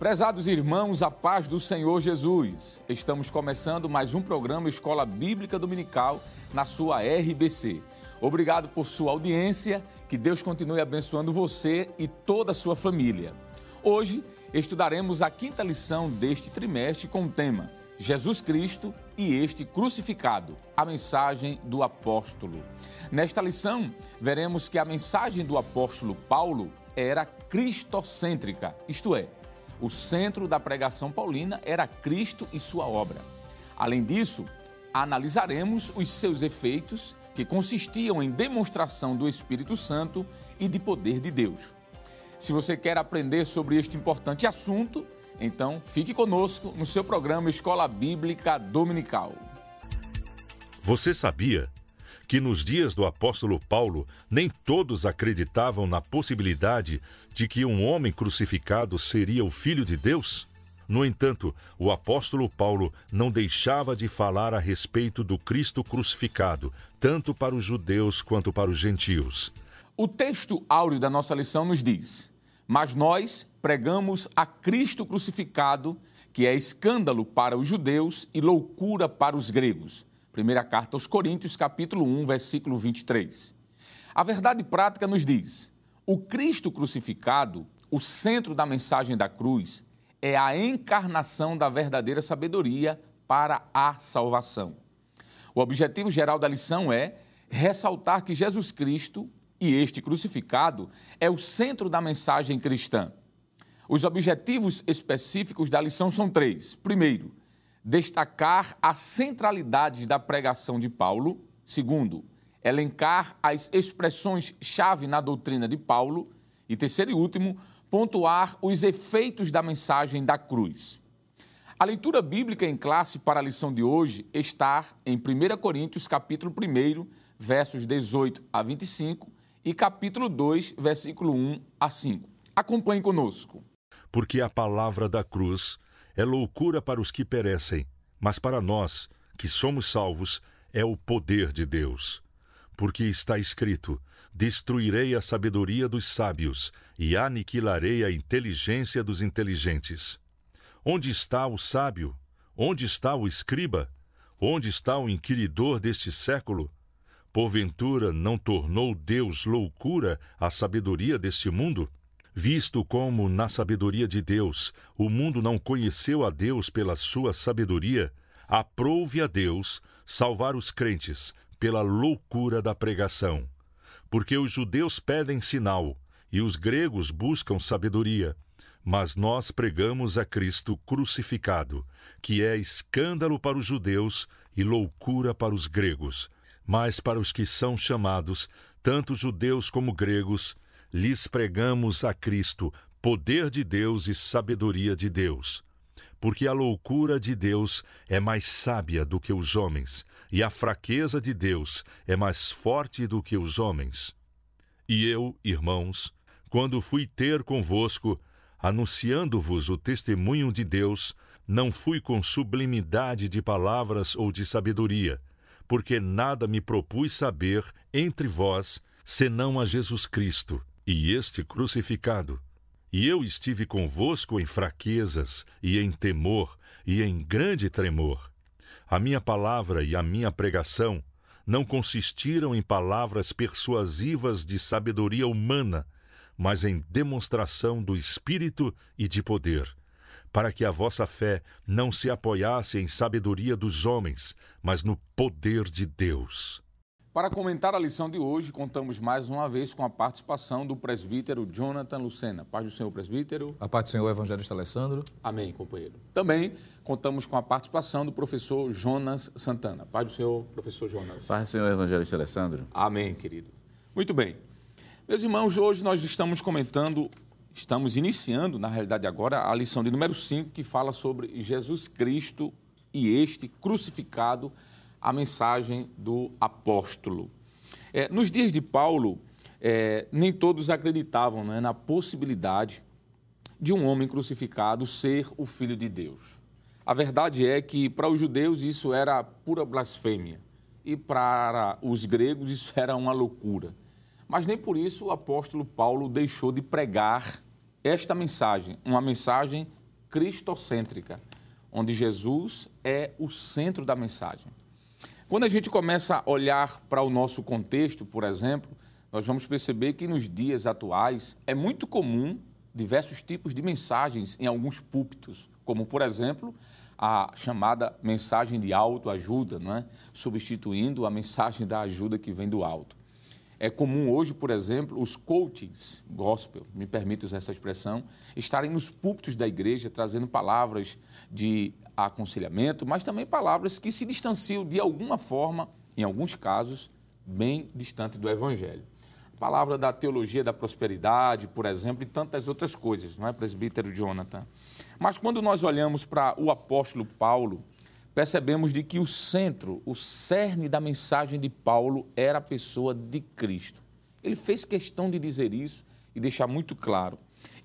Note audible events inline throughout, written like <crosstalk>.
Prezados irmãos, a paz do Senhor Jesus. Estamos começando mais um programa Escola Bíblica Dominical na sua RBC. Obrigado por sua audiência, que Deus continue abençoando você e toda a sua família. Hoje estudaremos a quinta lição deste trimestre com o tema Jesus Cristo e este crucificado, a mensagem do apóstolo. Nesta lição, veremos que a mensagem do apóstolo Paulo era cristocêntrica, isto é, o centro da pregação paulina era Cristo e sua obra. Além disso, analisaremos os seus efeitos, que consistiam em demonstração do Espírito Santo e de poder de Deus. Se você quer aprender sobre este importante assunto, então fique conosco no seu programa Escola Bíblica Dominical. Você sabia que nos dias do apóstolo Paulo nem todos acreditavam na possibilidade de que um homem crucificado seria o Filho de Deus? No entanto, o apóstolo Paulo não deixava de falar a respeito do Cristo crucificado, tanto para os judeus quanto para os gentios. O texto áureo da nossa lição nos diz: Mas nós pregamos a Cristo crucificado, que é escândalo para os judeus e loucura para os gregos. Primeira carta aos Coríntios, capítulo 1, versículo 23. A verdade prática nos diz: o Cristo crucificado, o centro da mensagem da cruz, é a encarnação da verdadeira sabedoria para a salvação. O objetivo geral da lição é ressaltar que Jesus Cristo e este crucificado é o centro da mensagem cristã. Os objetivos específicos da lição são três. Primeiro, destacar a centralidade da pregação de Paulo. Segundo, elencar as expressões-chave na doutrina de Paulo. E terceiro e último, pontuar os efeitos da mensagem da cruz. A leitura bíblica em classe para a lição de hoje está em 1 Coríntios, capítulo 1, versos 18 a 25 e capítulo 2, versículo 1 a 5. Acompanhe conosco. Porque a palavra da cruz é loucura para os que perecem, mas para nós, que somos salvos, é o poder de Deus. Porque está escrito: Destruirei a sabedoria dos sábios e aniquilarei a inteligência dos inteligentes. Onde está o sábio? Onde está o escriba? Onde está o inquiridor deste século? Porventura não tornou Deus loucura a sabedoria deste mundo? Visto como, na sabedoria de Deus, o mundo não conheceu a Deus pela sua sabedoria, aprove a Deus salvar os crentes pela loucura da pregação. Porque os judeus pedem sinal e os gregos buscam sabedoria. Mas nós pregamos a Cristo crucificado, que é escândalo para os judeus e loucura para os gregos. Mas para os que são chamados, tanto judeus como gregos, lhes pregamos a Cristo, poder de Deus e sabedoria de Deus. Porque a loucura de Deus é mais sábia do que os homens, e a fraqueza de Deus é mais forte do que os homens. E eu, irmãos, quando fui ter convosco, anunciando-vos o testemunho de Deus, não fui com sublimidade de palavras ou de sabedoria, porque nada me propus saber entre vós, senão a Jesus Cristo e este crucificado. E eu estive convosco em fraquezas, e em temor, e em grande tremor. A minha palavra e a minha pregação não consistiram em palavras persuasivas de sabedoria humana, mas em demonstração do Espírito e de poder, para que a vossa fé não se apoiasse em sabedoria dos homens, mas no poder de Deus. Para comentar a lição de hoje, contamos mais uma vez com a participação do presbítero Jonathan Lucena. Paz do Senhor, presbítero. A paz do Senhor, evangelista Alessandro. Amém, companheiro. Também contamos com a participação do professor Jonas Santana. Paz do Senhor, professor Jonas. Paz do Senhor, evangelista Alessandro. Amém, querido. Muito bem. Meus irmãos, hoje nós estamos comentando, estamos iniciando, na realidade agora, a lição de número 5, que fala sobre Jesus Cristo e este crucificado a mensagem do apóstolo. É, nos dias de Paulo, é, nem todos acreditavam né, na possibilidade de um homem crucificado ser o filho de Deus. A verdade é que para os judeus isso era pura blasfêmia e para os gregos isso era uma loucura. Mas nem por isso o apóstolo Paulo deixou de pregar esta mensagem, uma mensagem cristocêntrica, onde Jesus é o centro da mensagem. Quando a gente começa a olhar para o nosso contexto, por exemplo, nós vamos perceber que nos dias atuais é muito comum diversos tipos de mensagens em alguns púlpitos, como, por exemplo, a chamada mensagem de autoajuda, não é? substituindo a mensagem da ajuda que vem do alto. É comum hoje, por exemplo, os coaches gospel, me permite usar essa expressão, estarem nos púlpitos da igreja trazendo palavras de aconselhamento, mas também palavras que se distanciam de alguma forma, em alguns casos, bem distante do Evangelho. A palavra da teologia da prosperidade, por exemplo, e tantas outras coisas, não é, presbítero Jonathan? Mas quando nós olhamos para o apóstolo Paulo, percebemos de que o centro, o cerne da mensagem de Paulo era a pessoa de Cristo. Ele fez questão de dizer isso e deixar muito claro.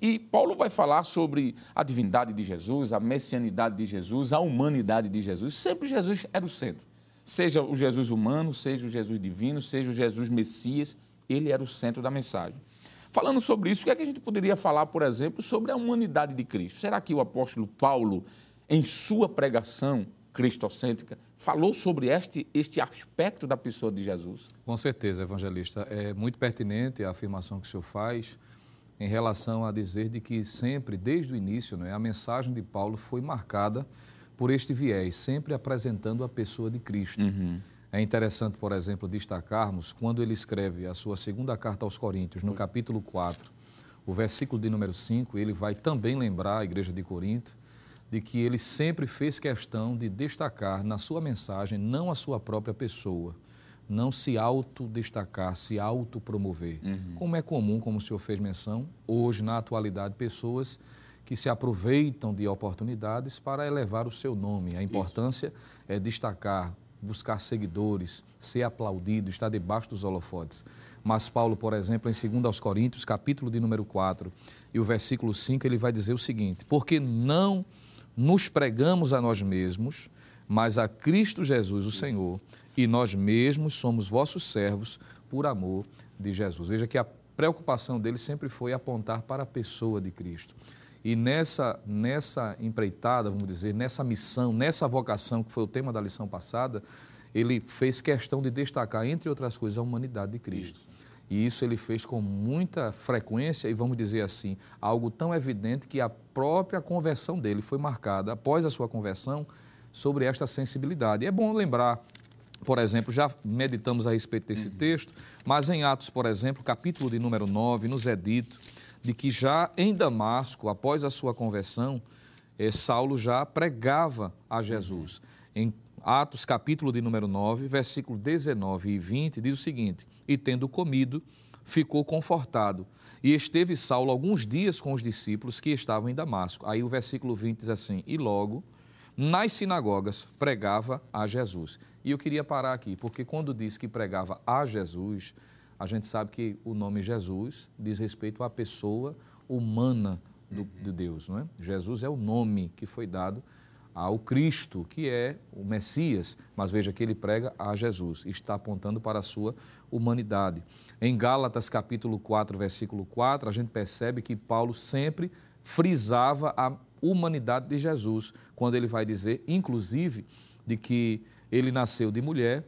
E Paulo vai falar sobre a divindade de Jesus, a messianidade de Jesus, a humanidade de Jesus. Sempre Jesus era o centro. Seja o Jesus humano, seja o Jesus divino, seja o Jesus Messias, ele era o centro da mensagem. Falando sobre isso, o que é que a gente poderia falar, por exemplo, sobre a humanidade de Cristo? Será que o apóstolo Paulo, em sua pregação cristocêntrica, falou sobre este, este aspecto da pessoa de Jesus? Com certeza, evangelista. É muito pertinente a afirmação que o senhor faz em relação a dizer de que sempre, desde o início, né, a mensagem de Paulo foi marcada por este viés, sempre apresentando a pessoa de Cristo. Uhum. É interessante, por exemplo, destacarmos quando ele escreve a sua segunda carta aos Coríntios, no capítulo 4, o versículo de número 5, ele vai também lembrar a igreja de Corinto de que ele sempre fez questão de destacar na sua mensagem não a sua própria pessoa, não se autodestacar, se autopromover. Uhum. Como é comum, como o senhor fez menção, hoje, na atualidade, pessoas que se aproveitam de oportunidades para elevar o seu nome. A importância Isso. é destacar, buscar seguidores, ser aplaudido, estar debaixo dos holofotes. Mas Paulo, por exemplo, em 2 aos Coríntios, capítulo de número 4, e o versículo 5, ele vai dizer o seguinte: Porque não nos pregamos a nós mesmos, mas a Cristo Jesus, o Senhor, e nós mesmos somos vossos servos por amor de Jesus. Veja que a preocupação dele sempre foi apontar para a pessoa de Cristo. E nessa, nessa empreitada, vamos dizer, nessa missão, nessa vocação, que foi o tema da lição passada, ele fez questão de destacar, entre outras coisas, a humanidade de Cristo. Isso. E isso ele fez com muita frequência e, vamos dizer assim, algo tão evidente que a própria conversão dele foi marcada, após a sua conversão, sobre esta sensibilidade. E é bom lembrar por exemplo, já meditamos a respeito desse uhum. texto, mas em Atos, por exemplo, capítulo de número 9, nos é dito de que já em Damasco, após a sua conversão, eh, Saulo já pregava a Jesus. Uhum. Em Atos, capítulo de número 9, versículo 19 e 20, diz o seguinte: E tendo comido, ficou confortado. E esteve Saulo alguns dias com os discípulos que estavam em Damasco. Aí o versículo 20 diz assim: E logo nas sinagogas pregava a Jesus. E eu queria parar aqui, porque quando diz que pregava a Jesus, a gente sabe que o nome Jesus diz respeito à pessoa humana do, uhum. de Deus, não é? Jesus é o nome que foi dado ao Cristo, que é o Messias, mas veja que ele prega a Jesus, está apontando para a sua humanidade. Em Gálatas capítulo 4, versículo 4, a gente percebe que Paulo sempre frisava a humanidade de Jesus, quando ele vai dizer, inclusive, de que ele nasceu de mulher,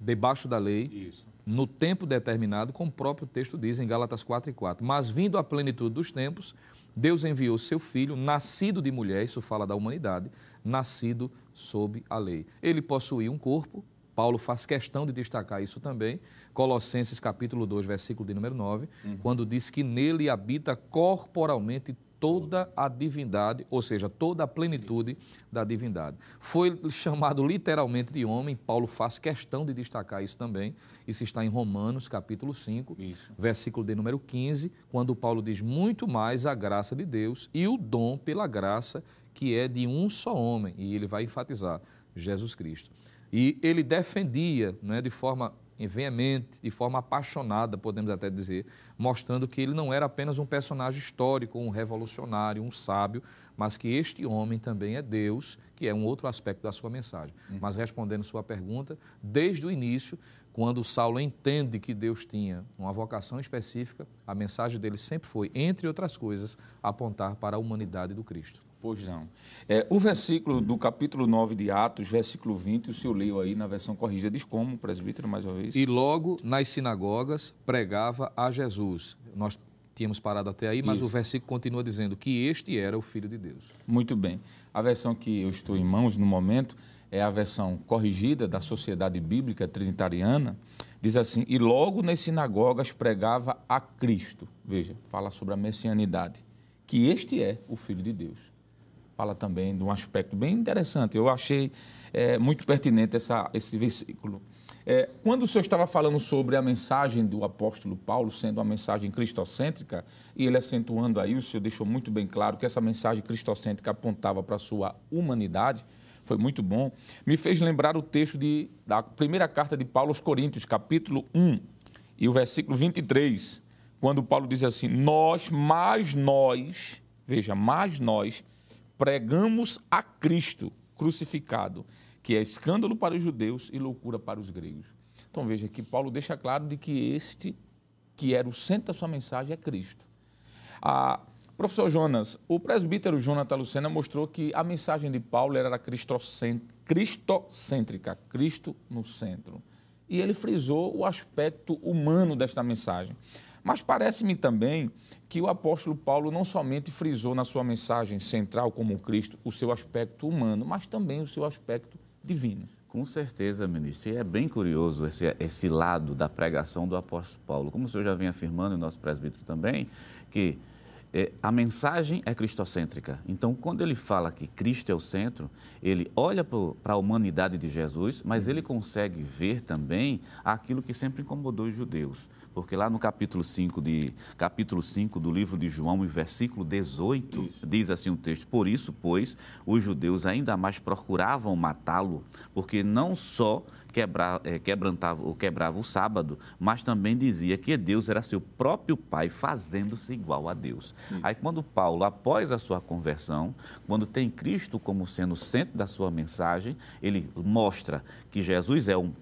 debaixo da lei, Isso. no tempo determinado, como o próprio texto diz em Gálatas 4 e 4. Mas vindo à plenitude dos tempos, Deus enviou seu filho, nascido de mulher, isso fala da humanidade, nascido sob a lei. Ele possuía um corpo, Paulo faz questão de destacar isso também, Colossenses capítulo 2, versículo de número 9, uhum. quando diz que nele habita corporalmente toda a divindade, ou seja, toda a plenitude da divindade. Foi <laughs> chamado literalmente de homem, Paulo faz questão de destacar isso também. Isso está em Romanos, capítulo 5, isso. versículo de número 15, quando Paulo diz muito mais a graça de Deus e o dom pela graça que é de um só homem, e ele vai enfatizar Jesus Cristo. E ele defendia, né, de forma veemente, de forma apaixonada, podemos até dizer, mostrando que ele não era apenas um personagem histórico, um revolucionário, um sábio, mas que este homem também é Deus, que é um outro aspecto da sua mensagem. Uhum. Mas respondendo sua pergunta, desde o início, quando Saulo entende que Deus tinha uma vocação específica, a mensagem dele sempre foi, entre outras coisas, apontar para a humanidade do Cristo. Pois não. É, o versículo do capítulo 9 de Atos, versículo 20, o senhor leu aí na versão corrigida, diz como, presbítero, mais uma vez? E logo nas sinagogas pregava a Jesus. Nós tínhamos parado até aí, mas Isso. o versículo continua dizendo que este era o Filho de Deus. Muito bem. A versão que eu estou em mãos no momento é a versão corrigida da Sociedade Bíblica Trinitariana. Diz assim: E logo nas sinagogas pregava a Cristo. Veja, fala sobre a messianidade, que este é o Filho de Deus. Fala também de um aspecto bem interessante. Eu achei é, muito pertinente essa, esse versículo. É, quando o senhor estava falando sobre a mensagem do apóstolo Paulo sendo uma mensagem cristocêntrica, e ele acentuando aí, o senhor deixou muito bem claro que essa mensagem cristocêntrica apontava para a sua humanidade, foi muito bom, me fez lembrar o texto de, da primeira carta de Paulo aos Coríntios, capítulo 1, e o versículo 23, quando Paulo diz assim: Nós, mais nós, veja, mais nós, pregamos a Cristo crucificado que é escândalo para os judeus e loucura para os gregos. Então veja que Paulo deixa claro de que este, que era o centro da sua mensagem, é Cristo. Ah, professor Jonas, o presbítero Jonathan Lucena mostrou que a mensagem de Paulo era cristocêntrica, Cristo no centro. E ele frisou o aspecto humano desta mensagem. Mas parece-me também que o apóstolo Paulo não somente frisou na sua mensagem central como Cristo o seu aspecto humano, mas também o seu aspecto divino. Com certeza, ministro. E é bem curioso esse, esse lado da pregação do apóstolo Paulo. Como o senhor já vem afirmando, e nosso presbítero também, que é, a mensagem é cristocêntrica. Então, quando ele fala que Cristo é o centro, ele olha para a humanidade de Jesus, mas ele consegue ver também aquilo que sempre incomodou os judeus porque lá no capítulo 5, de, capítulo 5 do livro de João, em versículo 18, isso. diz assim o texto: Por isso, pois, os judeus ainda mais procuravam matá-lo, porque não só quebra, é, quebrantava, ou quebrava o sábado, mas também dizia que Deus era seu próprio Pai, fazendo-se igual a Deus. Isso. Aí, quando Paulo, após a sua conversão, quando tem Cristo como sendo o centro da sua mensagem, ele mostra que Jesus é um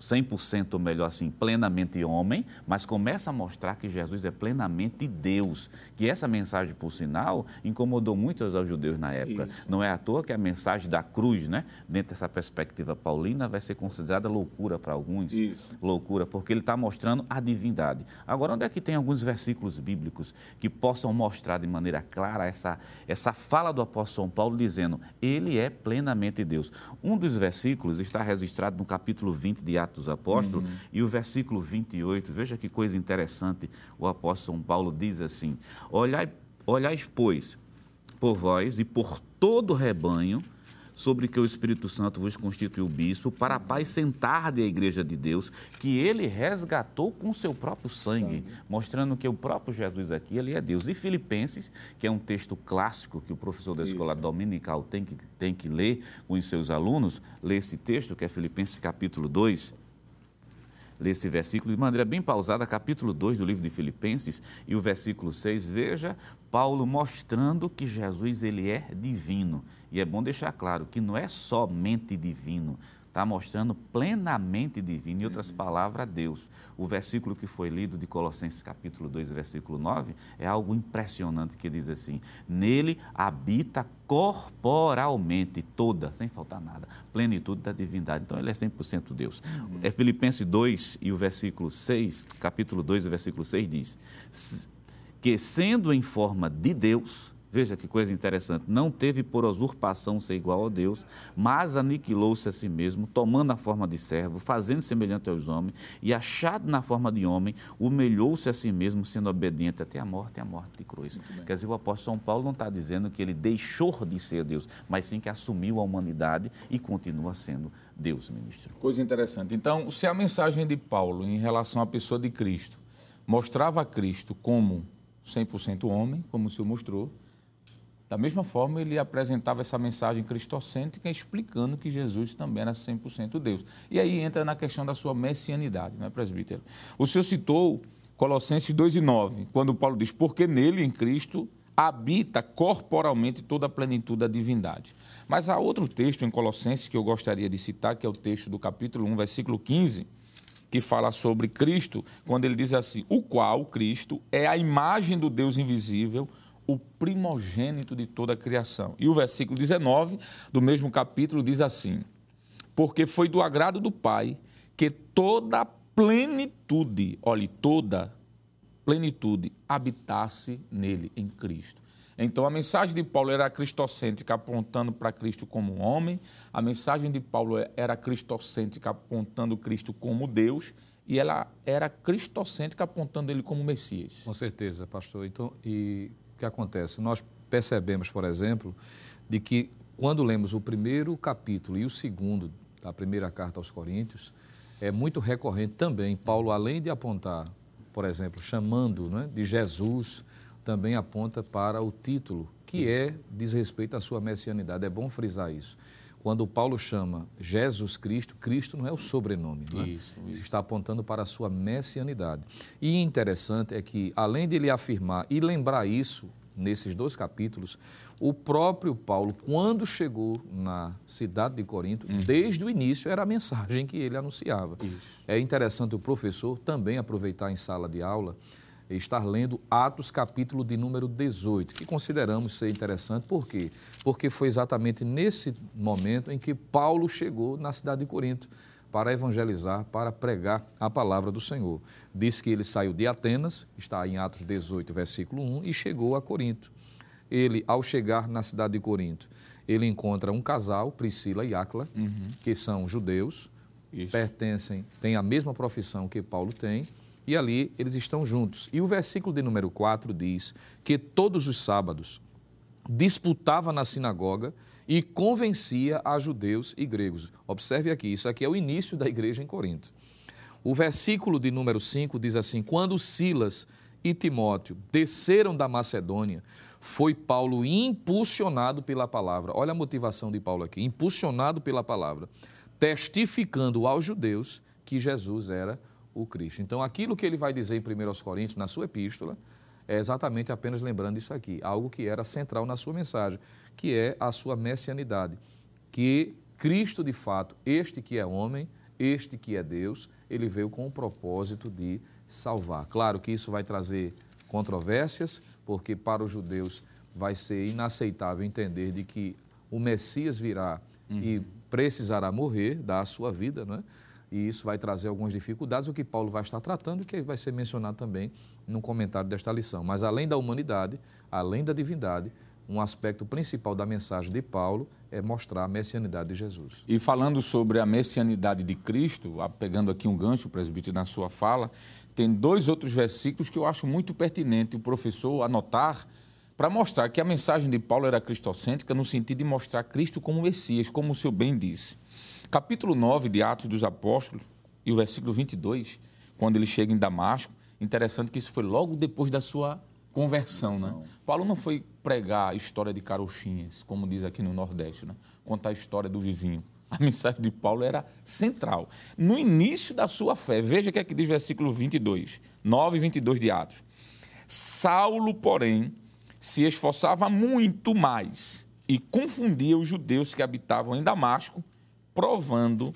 100% ou melhor assim, plenamente homem, mas começa a mostrar que Jesus é plenamente Deus. Que essa mensagem, por sinal, incomodou muitos aos judeus na época. Isso. Não é à toa que a mensagem da cruz, né, dentro dessa perspectiva paulina, vai ser considerada loucura para alguns. Isso. Loucura, porque ele está mostrando a divindade. Agora, onde é que tem alguns versículos bíblicos que possam mostrar de maneira clara essa, essa fala do apóstolo São Paulo dizendo, ele é plenamente Deus? Um dos versículos está registrado no capítulo 20 de Atos Atos dos Apóstolos, uhum. e o versículo 28, veja que coisa interessante, o apóstolo São Paulo diz assim: Olhai, olhai pois, por vós e por todo o rebanho, sobre que o Espírito Santo vos constituiu bispo, para a paz sentar de a igreja de Deus, que ele resgatou com seu próprio sangue, sangue, mostrando que o próprio Jesus aqui, ele é Deus. E Filipenses, que é um texto clássico que o professor da escola Isso. dominical tem que, tem que ler com os seus alunos, lê esse texto, que é Filipenses capítulo 2, lê esse versículo de maneira bem pausada, capítulo 2 do livro de Filipenses e o versículo 6, veja Paulo mostrando que Jesus ele é divino. E é bom deixar claro que não é somente divino, está mostrando plenamente divino, em outras palavras, Deus. O versículo que foi lido de Colossenses capítulo 2, versículo 9, é algo impressionante que diz assim: Nele habita corporalmente toda, sem faltar nada, plenitude da divindade. Então ele é 100% Deus. Uhum. É Filipenses 2 e o versículo 6, capítulo 2, o versículo 6 diz: que sendo em forma de Deus, Veja que coisa interessante. Não teve por usurpação ser igual a Deus, mas aniquilou-se a si mesmo, tomando a forma de servo, fazendo semelhante aos homens, e achado na forma de homem, humilhou-se a si mesmo, sendo obediente até a morte e a morte de cruz. Quer dizer, o apóstolo São Paulo não está dizendo que ele deixou de ser Deus, mas sim que assumiu a humanidade e continua sendo Deus, ministro. Coisa interessante. Então, se a mensagem de Paulo em relação à pessoa de Cristo mostrava a Cristo como 100% homem, como o senhor mostrou, Da mesma forma, ele apresentava essa mensagem cristocêntrica, explicando que Jesus também era 100% Deus. E aí entra na questão da sua messianidade, não é, presbítero? O senhor citou Colossenses 2 e 9, quando Paulo diz, porque nele, em Cristo, habita corporalmente toda a plenitude da divindade. Mas há outro texto em Colossenses que eu gostaria de citar, que é o texto do capítulo 1, versículo 15, que fala sobre Cristo, quando ele diz assim: O qual, Cristo, é a imagem do Deus invisível, o primogênito de toda a criação. E o versículo 19 do mesmo capítulo diz assim: Porque foi do agrado do Pai que toda a plenitude, olhe, toda plenitude habitasse nele, em Cristo. Então a mensagem de Paulo era cristocêntrica, apontando para Cristo como homem, a mensagem de Paulo era cristocêntrica, apontando Cristo como Deus, e ela era cristocêntrica, apontando ele como Messias. Com certeza, pastor. Então, e que acontece? Nós percebemos, por exemplo, de que quando lemos o primeiro capítulo e o segundo da primeira carta aos Coríntios, é muito recorrente também. Paulo, além de apontar, por exemplo, chamando né, de Jesus, também aponta para o título, que isso. é diz respeito à sua messianidade. É bom frisar isso. Quando Paulo chama Jesus Cristo, Cristo não é o sobrenome. Não é? Isso, isso. está apontando para a sua messianidade. E interessante é que, além de ele afirmar e lembrar isso nesses dois capítulos, o próprio Paulo, quando chegou na cidade de Corinto, uhum. desde o início era a mensagem que ele anunciava. Isso. É interessante o professor também aproveitar em sala de aula estar lendo Atos, capítulo de número 18, que consideramos ser interessante. Por quê? Porque foi exatamente nesse momento em que Paulo chegou na cidade de Corinto para evangelizar, para pregar a palavra do Senhor. Diz que ele saiu de Atenas, está em Atos 18, versículo 1, e chegou a Corinto. Ele, ao chegar na cidade de Corinto, ele encontra um casal, Priscila e Áquila, uhum. que são judeus, Isso. pertencem, têm a mesma profissão que Paulo tem, e ali eles estão juntos. E o versículo de número 4 diz que todos os sábados disputava na sinagoga e convencia a judeus e gregos. Observe aqui, isso aqui é o início da igreja em Corinto. O versículo de número 5 diz assim: Quando Silas e Timóteo desceram da Macedônia, foi Paulo impulsionado pela palavra. Olha a motivação de Paulo aqui: impulsionado pela palavra, testificando aos judeus que Jesus era o Cristo. Então, aquilo que ele vai dizer em 1 Coríntios, na sua epístola, é exatamente apenas lembrando isso aqui, algo que era central na sua mensagem, que é a sua messianidade, que Cristo, de fato, este que é homem, este que é Deus, ele veio com o propósito de salvar. Claro que isso vai trazer controvérsias, porque para os judeus vai ser inaceitável entender de que o Messias virá uhum. e precisará morrer, dar a sua vida, não é? E isso vai trazer algumas dificuldades, o que Paulo vai estar tratando e que vai ser mencionado também no comentário desta lição. Mas além da humanidade, além da divindade, um aspecto principal da mensagem de Paulo é mostrar a messianidade de Jesus. E falando sobre a messianidade de Cristo, pegando aqui um gancho, presbítero, na sua fala, tem dois outros versículos que eu acho muito pertinente o professor anotar para mostrar que a mensagem de Paulo era cristocêntrica no sentido de mostrar Cristo como Messias, como o senhor bem disse capítulo 9 de Atos dos Apóstolos e o versículo 22, quando ele chega em Damasco, interessante que isso foi logo depois da sua conversão, né? Paulo não foi pregar a história de carochinhas, como diz aqui no Nordeste, né? Contar a história do vizinho. A mensagem de Paulo era central. No início da sua fé, veja o que é que diz versículo 22, 9 e 22 de Atos. Saulo, porém, se esforçava muito mais e confundia os judeus que habitavam em Damasco provando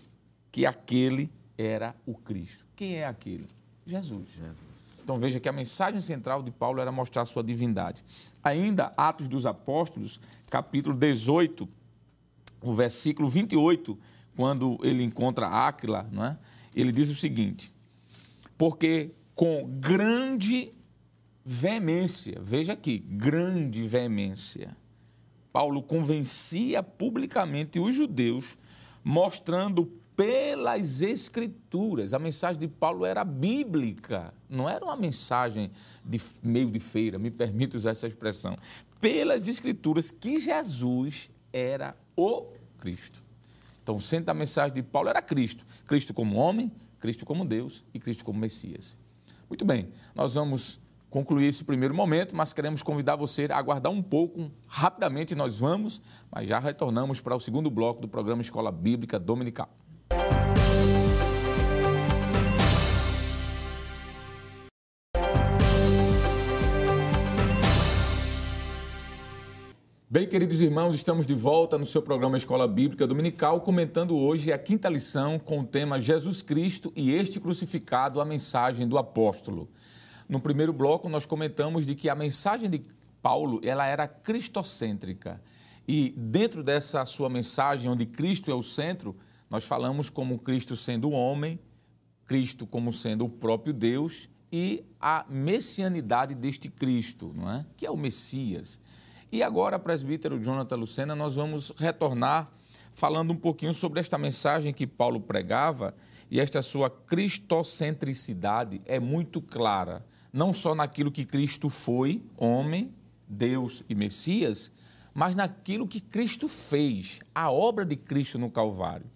que aquele era o Cristo. Quem é aquele? Jesus. Jesus. Então veja que a mensagem central de Paulo era mostrar a sua divindade. Ainda, Atos dos Apóstolos, capítulo 18, o versículo 28, quando ele encontra Áquila, não é? ele diz o seguinte: Porque com grande veemência, veja aqui, grande veemência, Paulo convencia publicamente os judeus mostrando pelas Escrituras. A mensagem de Paulo era bíblica, não era uma mensagem de meio de feira, me permite usar essa expressão. Pelas Escrituras que Jesus era o Cristo. Então, o centro da mensagem de Paulo era Cristo. Cristo como homem, Cristo como Deus e Cristo como Messias. Muito bem, nós vamos concluir esse primeiro momento, mas queremos convidar você a aguardar um pouco. Rapidamente nós vamos, mas já retornamos para o segundo bloco do programa Escola Bíblica Dominical. Bem, queridos irmãos, estamos de volta no seu programa Escola Bíblica Dominical, comentando hoje a quinta lição com o tema Jesus Cristo e este crucificado, a mensagem do apóstolo. No primeiro bloco, nós comentamos de que a mensagem de Paulo ela era cristocêntrica. E dentro dessa sua mensagem, onde Cristo é o centro, nós falamos como Cristo sendo o homem, Cristo como sendo o próprio Deus e a messianidade deste Cristo, não é? que é o Messias. E agora, presbítero Jonathan Lucena, nós vamos retornar falando um pouquinho sobre esta mensagem que Paulo pregava e esta sua cristocentricidade é muito clara, não só naquilo que Cristo foi, homem, Deus e Messias, mas naquilo que Cristo fez, a obra de Cristo no Calvário.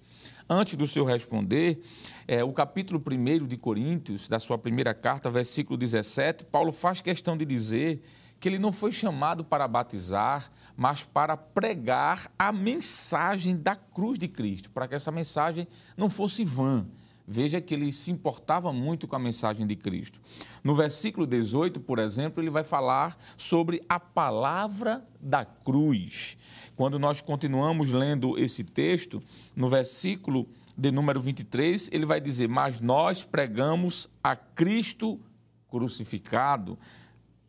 Antes do seu responder, é, o capítulo 1 de Coríntios, da sua primeira carta, versículo 17, Paulo faz questão de dizer que ele não foi chamado para batizar, mas para pregar a mensagem da cruz de Cristo, para que essa mensagem não fosse vã. Veja que ele se importava muito com a mensagem de Cristo. No versículo 18, por exemplo, ele vai falar sobre a palavra da cruz. Quando nós continuamos lendo esse texto, no versículo de número 23, ele vai dizer: Mas nós pregamos a Cristo crucificado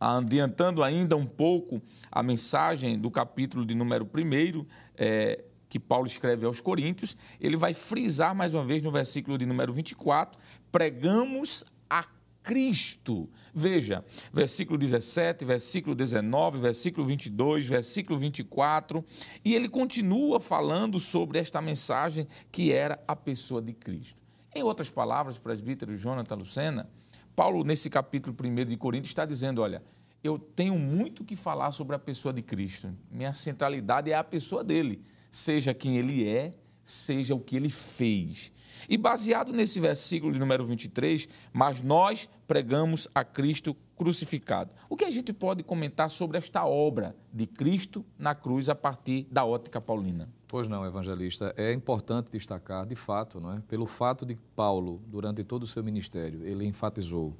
adiantando ainda um pouco a mensagem do capítulo de número 1, é, que Paulo escreve aos Coríntios, ele vai frisar mais uma vez no versículo de número 24: pregamos a Cristo. Veja, versículo 17, versículo 19, versículo 22, versículo 24, e ele continua falando sobre esta mensagem que era a pessoa de Cristo. Em outras palavras, presbítero Jonathan Lucena, Paulo, nesse capítulo 1 de Coríntios, está dizendo: olha, eu tenho muito que falar sobre a pessoa de Cristo. Minha centralidade é a pessoa dele, seja quem ele é, seja o que ele fez. E baseado nesse versículo de número 23, mas nós pregamos a Cristo crucificado. O que a gente pode comentar sobre esta obra de Cristo na cruz a partir da ótica paulina? Pois não, evangelista. É importante destacar, de fato, não é? pelo fato de Paulo, durante todo o seu ministério, ele enfatizou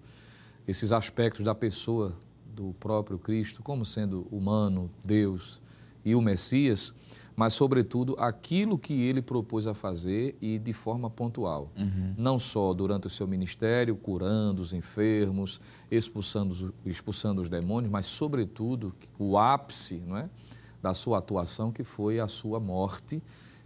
esses aspectos da pessoa do próprio Cristo como sendo humano, Deus e o Messias, mas, sobretudo, aquilo que ele propôs a fazer e de forma pontual. Uhum. Não só durante o seu ministério, curando os enfermos, expulsando, expulsando os demônios, mas, sobretudo, o ápice não é? da sua atuação, que foi a sua morte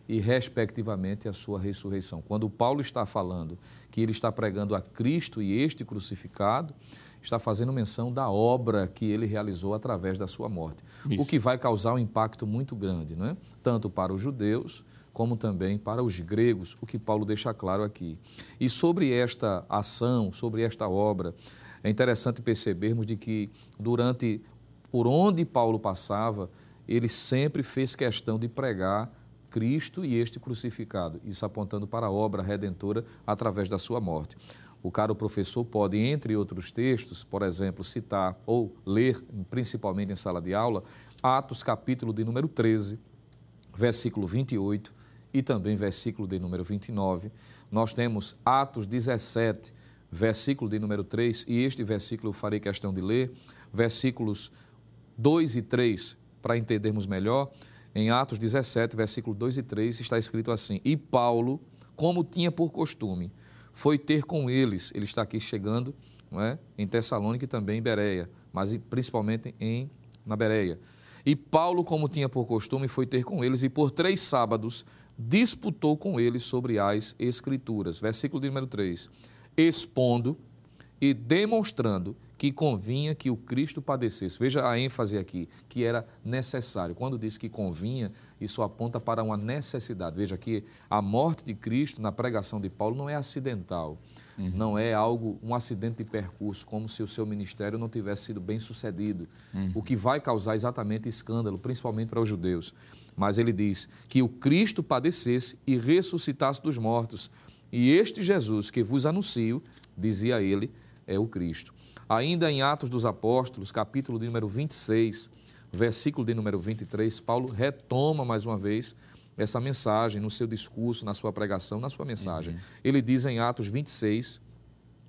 e, respectivamente, a sua ressurreição. Quando Paulo está falando que ele está pregando a Cristo e este crucificado, está fazendo menção da obra que ele realizou através da sua morte, Isso. o que vai causar um impacto muito grande, não é? tanto para os judeus como também para os gregos, o que Paulo deixa claro aqui. E sobre esta ação, sobre esta obra, é interessante percebermos de que durante por onde Paulo passava, ele sempre fez questão de pregar Cristo e este crucificado, isso apontando para a obra redentora através da sua morte. O caro professor pode, entre outros textos, por exemplo, citar ou ler, principalmente em sala de aula, Atos capítulo de número 13, versículo 28 e também versículo de número 29. Nós temos Atos 17, versículo de número 3, e este versículo eu farei questão de ler, versículos 2 e 3, para entendermos melhor. Em Atos 17, versículo 2 e 3, está escrito assim: E Paulo, como tinha por costume, foi ter com eles. Ele está aqui chegando é? em Tessalônica e também em Bereia, mas principalmente em, na Bereia. E Paulo, como tinha por costume, foi ter com eles e por três sábados disputou com eles sobre as Escrituras. Versículo de número 3. Expondo e demonstrando que convinha que o Cristo padecesse. Veja a ênfase aqui, que era necessário. Quando diz que convinha, isso aponta para uma necessidade. Veja que a morte de Cristo na pregação de Paulo não é acidental, uhum. não é algo, um acidente de percurso, como se o seu ministério não tivesse sido bem sucedido, uhum. o que vai causar exatamente escândalo, principalmente para os judeus. Mas ele diz que o Cristo padecesse e ressuscitasse dos mortos. E este Jesus que vos anuncio, dizia ele, é o Cristo. Ainda em Atos dos Apóstolos, capítulo de número 26, versículo de número 23, Paulo retoma mais uma vez essa mensagem no seu discurso, na sua pregação, na sua mensagem. Uhum. Ele diz em Atos 26,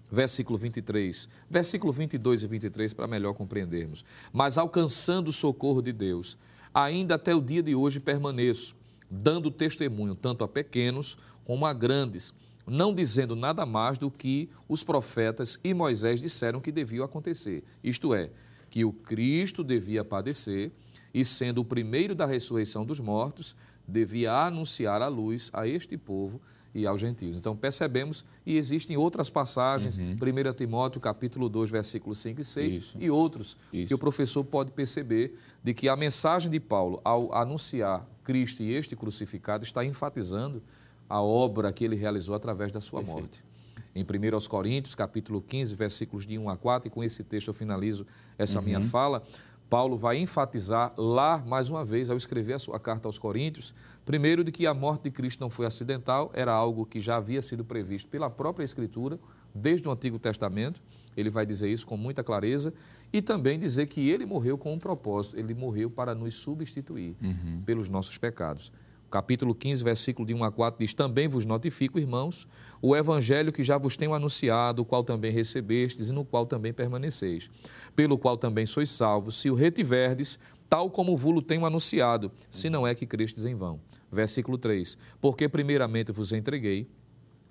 versículo 23, versículo 22 e 23, para melhor compreendermos. Mas alcançando o socorro de Deus, ainda até o dia de hoje permaneço, dando testemunho tanto a pequenos como a grandes, não dizendo nada mais do que os profetas e Moisés disseram que devia acontecer. Isto é, que o Cristo devia padecer e, sendo o primeiro da ressurreição dos mortos, devia anunciar a luz a este povo e aos gentios. Então percebemos, e existem outras passagens, uhum. 1 Timóteo capítulo 2, versículos 5 e 6, Isso. e outros, Isso. que o professor pode perceber de que a mensagem de Paulo, ao anunciar Cristo e este crucificado, está enfatizando a obra que ele realizou através da sua Perfeito. morte. Em 1 Coríntios, capítulo 15, versículos de 1 a 4, e com esse texto eu finalizo essa uhum. minha fala, Paulo vai enfatizar lá, mais uma vez, ao escrever a sua carta aos Coríntios, primeiro, de que a morte de Cristo não foi acidental, era algo que já havia sido previsto pela própria Escritura, desde o Antigo Testamento. Ele vai dizer isso com muita clareza. E também dizer que ele morreu com um propósito, ele morreu para nos substituir uhum. pelos nossos pecados capítulo 15, versículo de 1 a 4 diz: Também vos notifico, irmãos, o evangelho que já vos tenho anunciado, o qual também recebestes e no qual também permaneceis, pelo qual também sois salvos, se o retiverdes, tal como vulo tenho anunciado, se não é que crestes em vão. Versículo 3: Porque primeiramente vos entreguei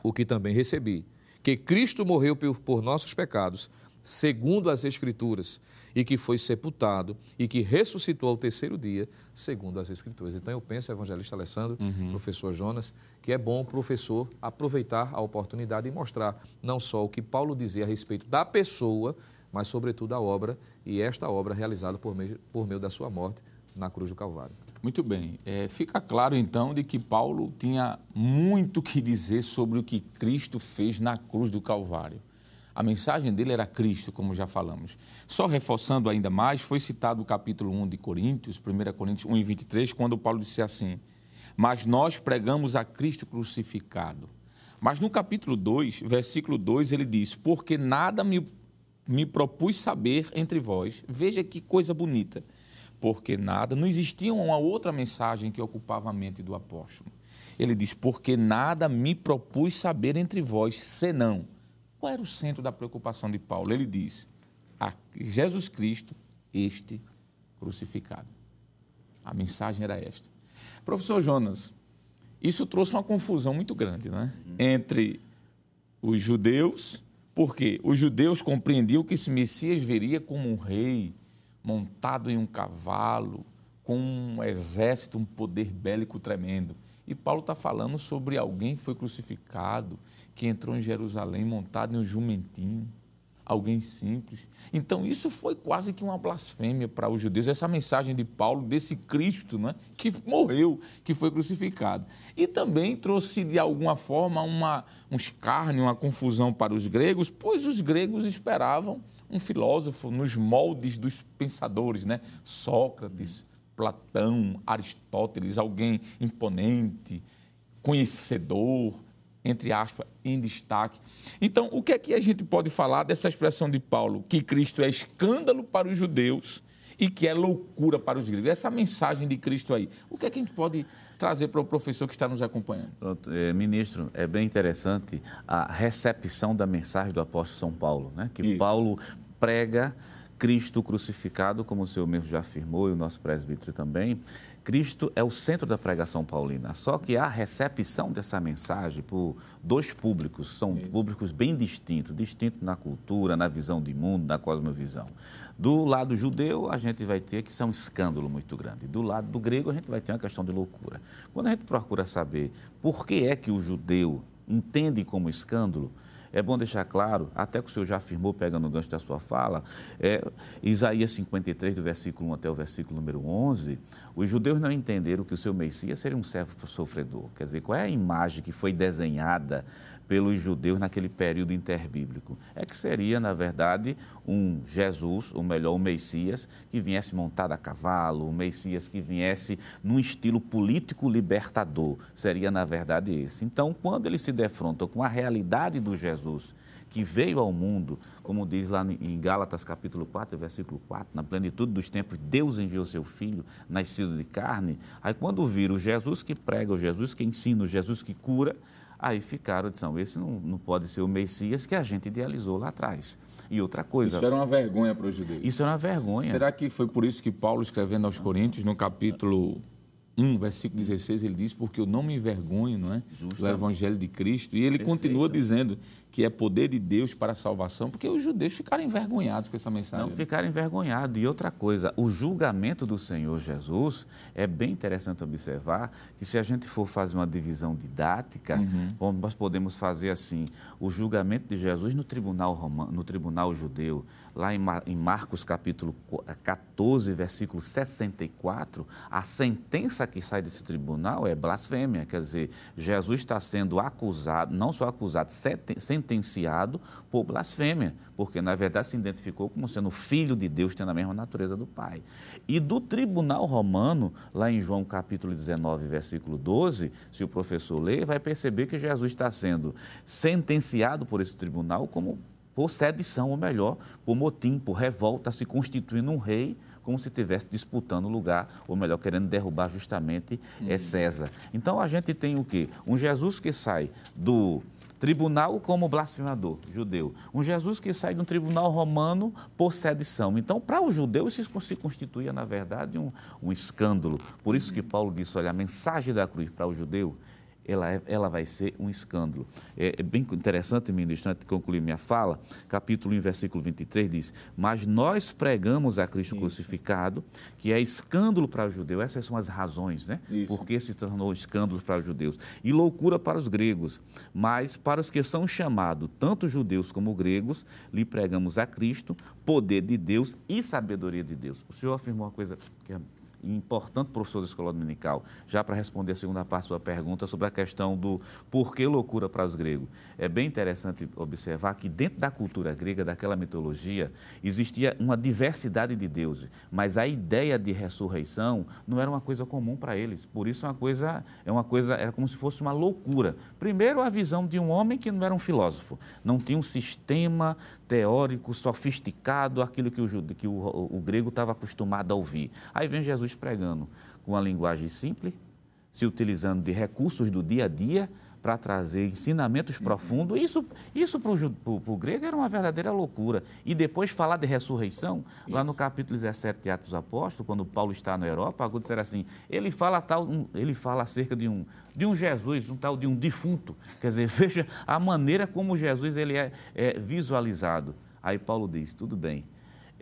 o que também recebi, que Cristo morreu por nossos pecados, segundo as Escrituras, e que foi sepultado e que ressuscitou ao terceiro dia, segundo as Escrituras. Então eu penso, evangelista Alessandro, uhum. professor Jonas, que é bom o professor aproveitar a oportunidade e mostrar não só o que Paulo dizia a respeito da pessoa, mas sobretudo a obra, e esta obra realizada por meio, por meio da sua morte na cruz do Calvário. Muito bem. É, fica claro então de que Paulo tinha muito que dizer sobre o que Cristo fez na cruz do Calvário. A mensagem dele era Cristo, como já falamos. Só reforçando ainda mais, foi citado o capítulo 1 de Coríntios, 1 Coríntios 1 e 23, quando Paulo disse assim: Mas nós pregamos a Cristo crucificado. Mas no capítulo 2, versículo 2, ele diz: Porque nada me, me propus saber entre vós. Veja que coisa bonita. Porque nada, não existia uma outra mensagem que ocupava a mente do apóstolo. Ele diz: Porque nada me propus saber entre vós, senão qual era o centro da preocupação de Paulo? Ele diz: a Jesus Cristo, este crucificado. A mensagem era esta. Professor Jonas, isso trouxe uma confusão muito grande né? entre os judeus, porque os judeus compreendiam que esse Messias viria como um rei, montado em um cavalo, com um exército, um poder bélico tremendo. E Paulo está falando sobre alguém que foi crucificado, que entrou em Jerusalém montado em um jumentinho, alguém simples. Então, isso foi quase que uma blasfêmia para os judeus, essa mensagem de Paulo, desse Cristo né, que morreu, que foi crucificado. E também trouxe, de alguma forma, uma, um escárnio, uma confusão para os gregos, pois os gregos esperavam um filósofo nos moldes dos pensadores, né? Sócrates, Platão, Aristóteles, alguém imponente, conhecedor, entre aspas, em destaque. Então, o que é que a gente pode falar dessa expressão de Paulo? Que Cristo é escândalo para os judeus e que é loucura para os gregos. Essa mensagem de Cristo aí, o que é que a gente pode trazer para o professor que está nos acompanhando? Pronto, é, ministro, é bem interessante a recepção da mensagem do apóstolo São Paulo, né? que Isso. Paulo prega Cristo crucificado, como o senhor mesmo já afirmou, e o nosso presbítero também, Cristo é o centro da pregação paulina. Só que a recepção dessa mensagem por dois públicos, são Isso. públicos bem distintos, distintos na cultura, na visão de mundo, na cosmovisão. Do lado judeu, a gente vai ter que ser um escândalo muito grande. Do lado do grego, a gente vai ter uma questão de loucura. Quando a gente procura saber por que é que o judeu entende como escândalo, é bom deixar claro, até que o senhor já afirmou, pegando o gancho da sua fala, é, Isaías 53, do versículo 1 até o versículo número 11, os judeus não entenderam que o seu Messias seria um servo sofredor. Quer dizer, qual é a imagem que foi desenhada pelos judeus naquele período interbíblico. É que seria, na verdade, um Jesus, ou melhor, um Messias, que viesse montado a cavalo, um Messias que viesse num estilo político libertador. Seria, na verdade, esse. Então, quando ele se defronta com a realidade do Jesus, que veio ao mundo, como diz lá em Gálatas capítulo 4, versículo 4, na plenitude dos tempos, Deus enviou seu filho, nascido de carne. Aí quando viram o Jesus que prega, o Jesus que ensina, o Jesus que cura, aí ficaram, disseram, esse não, não pode ser o Messias que a gente idealizou lá atrás. E outra coisa... Isso era uma vergonha para os judeus. Isso era uma vergonha. Será que foi por isso que Paulo, escrevendo aos Coríntios, no capítulo 1, versículo 16, ele diz, porque eu não me envergonho não é? do Evangelho de Cristo. E ele Perfeito. continua dizendo que é poder de Deus para a salvação, porque os judeus ficaram envergonhados com essa mensagem. Não ficaram envergonhados. E outra coisa, o julgamento do Senhor Jesus é bem interessante observar que se a gente for fazer uma divisão didática, uhum. nós podemos fazer assim, o julgamento de Jesus no tribunal romano, no tribunal judeu, lá em Marcos capítulo 14, versículo 64, a sentença que sai desse tribunal é blasfêmia, quer dizer, Jesus está sendo acusado, não só acusado, sentenciado por blasfêmia, porque na verdade se identificou como sendo filho de Deus, tendo a mesma natureza do Pai. E do tribunal romano, lá em João capítulo 19, versículo 12, se o professor ler, vai perceber que Jesus está sendo sentenciado por esse tribunal como por sedição, ou melhor, por motim, por revolta, se constituindo um rei, como se estivesse disputando o lugar, ou melhor, querendo derrubar justamente é César. Então a gente tem o quê? Um Jesus que sai do tribunal como blasfemador judeu. Um Jesus que sai de um tribunal romano por sedição. Então, para o judeu, isso se constituía, na verdade, um, um escândalo. Por isso que Paulo disse, olha, a mensagem da cruz para o judeu ela, é, ela vai ser um escândalo. É, é bem interessante, ministro, antes de concluir minha fala, capítulo 1, versículo 23 diz: Mas nós pregamos a Cristo Isso. crucificado, que é escândalo para o judeu. Essas são as razões, né? Isso. Porque se tornou escândalo para os judeus. E loucura para os gregos. Mas para os que são chamados, tanto judeus como gregos, lhe pregamos a Cristo, poder de Deus e sabedoria de Deus. O senhor afirmou uma coisa que é importante professor da escola dominical, já para responder a segunda parte da sua pergunta sobre a questão do por que loucura para os gregos. É bem interessante observar que dentro da cultura grega, daquela mitologia, existia uma diversidade de deuses, mas a ideia de ressurreição não era uma coisa comum para eles. Por isso é uma coisa, é uma coisa, era como se fosse uma loucura. Primeiro a visão de um homem que não era um filósofo, não tinha um sistema teórico sofisticado, aquilo que o, que o, o, o grego estava acostumado a ouvir. Aí vem Jesus pregando com uma linguagem simples, se utilizando de recursos do dia a dia para trazer ensinamentos uhum. profundos. Isso, isso para o grego era uma verdadeira loucura. E depois falar de ressurreição, lá no capítulo 17 de Atos Apóstolos, quando Paulo está na Europa, algo disser assim, ele fala, tal, ele fala acerca de um, de um Jesus, um tal de um defunto. Quer dizer, <laughs> veja a maneira como Jesus ele é, é visualizado. Aí Paulo diz, tudo bem,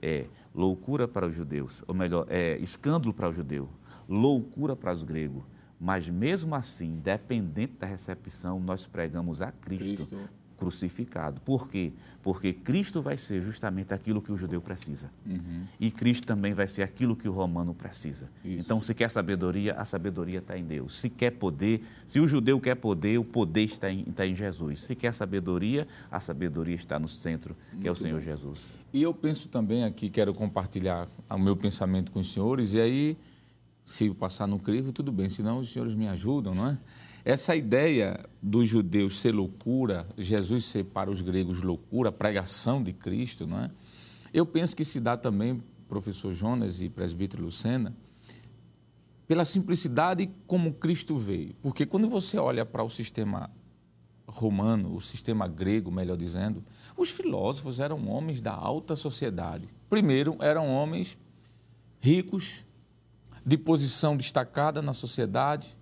é loucura para os judeus, ou melhor, é escândalo para o judeu, loucura para os gregos mas mesmo assim, independente da recepção, nós pregamos a Cristo, Cristo, crucificado. Por quê? Porque Cristo vai ser justamente aquilo que o judeu precisa. Uhum. E Cristo também vai ser aquilo que o romano precisa. Isso. Então, se quer sabedoria, a sabedoria está em Deus. Se quer poder, se o judeu quer poder, o poder está em, está em Jesus. Se quer sabedoria, a sabedoria está no centro, que Muito é o Senhor bom. Jesus. E eu penso também aqui, quero compartilhar o meu pensamento com os senhores, e aí se passar no crivo, tudo bem, senão os senhores me ajudam, não é? Essa ideia dos judeus ser loucura, Jesus ser para os gregos loucura, pregação de Cristo, não é? Eu penso que se dá também, professor Jonas e presbítero Lucena, pela simplicidade como Cristo veio. Porque quando você olha para o sistema romano, o sistema grego, melhor dizendo, os filósofos eram homens da alta sociedade. Primeiro, eram homens ricos, de posição destacada na sociedade,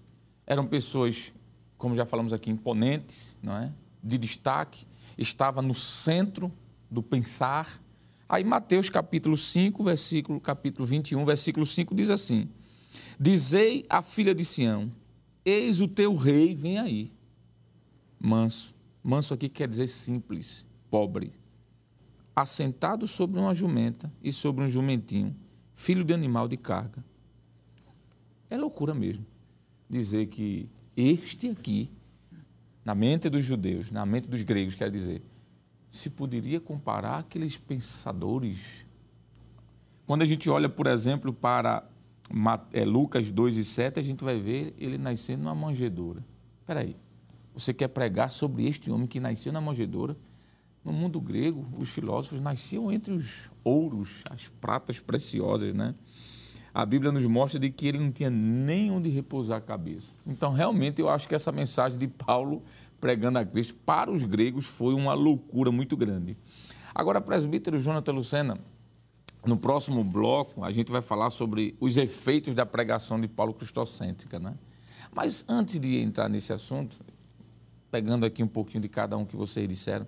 eram pessoas, como já falamos aqui, imponentes, não é? de destaque, estava no centro do pensar. Aí Mateus capítulo 5, versículo capítulo 21, versículo 5 diz assim: Dizei à filha de Sião: Eis o teu rei, vem aí. Manso. Manso aqui quer dizer simples, pobre. Assentado sobre uma jumenta e sobre um jumentinho, filho de animal de carga. É loucura mesmo dizer que este aqui, na mente dos judeus, na mente dos gregos, quer dizer, se poderia comparar aqueles pensadores. Quando a gente olha, por exemplo, para é, Lucas 2 e 7, a gente vai ver ele nascendo numa manjedoura. Espera aí, você quer pregar sobre este homem que nasceu na manjedoura? no mundo grego, os filósofos nasciam entre os ouros, as pratas preciosas, né? A Bíblia nos mostra de que ele não tinha nem onde repousar a cabeça. Então, realmente, eu acho que essa mensagem de Paulo pregando a Cristo para os gregos foi uma loucura muito grande. Agora, presbítero Jonathan Lucena, no próximo bloco, a gente vai falar sobre os efeitos da pregação de Paulo cristocêntrica, né? Mas antes de entrar nesse assunto, pegando aqui um pouquinho de cada um que vocês disseram,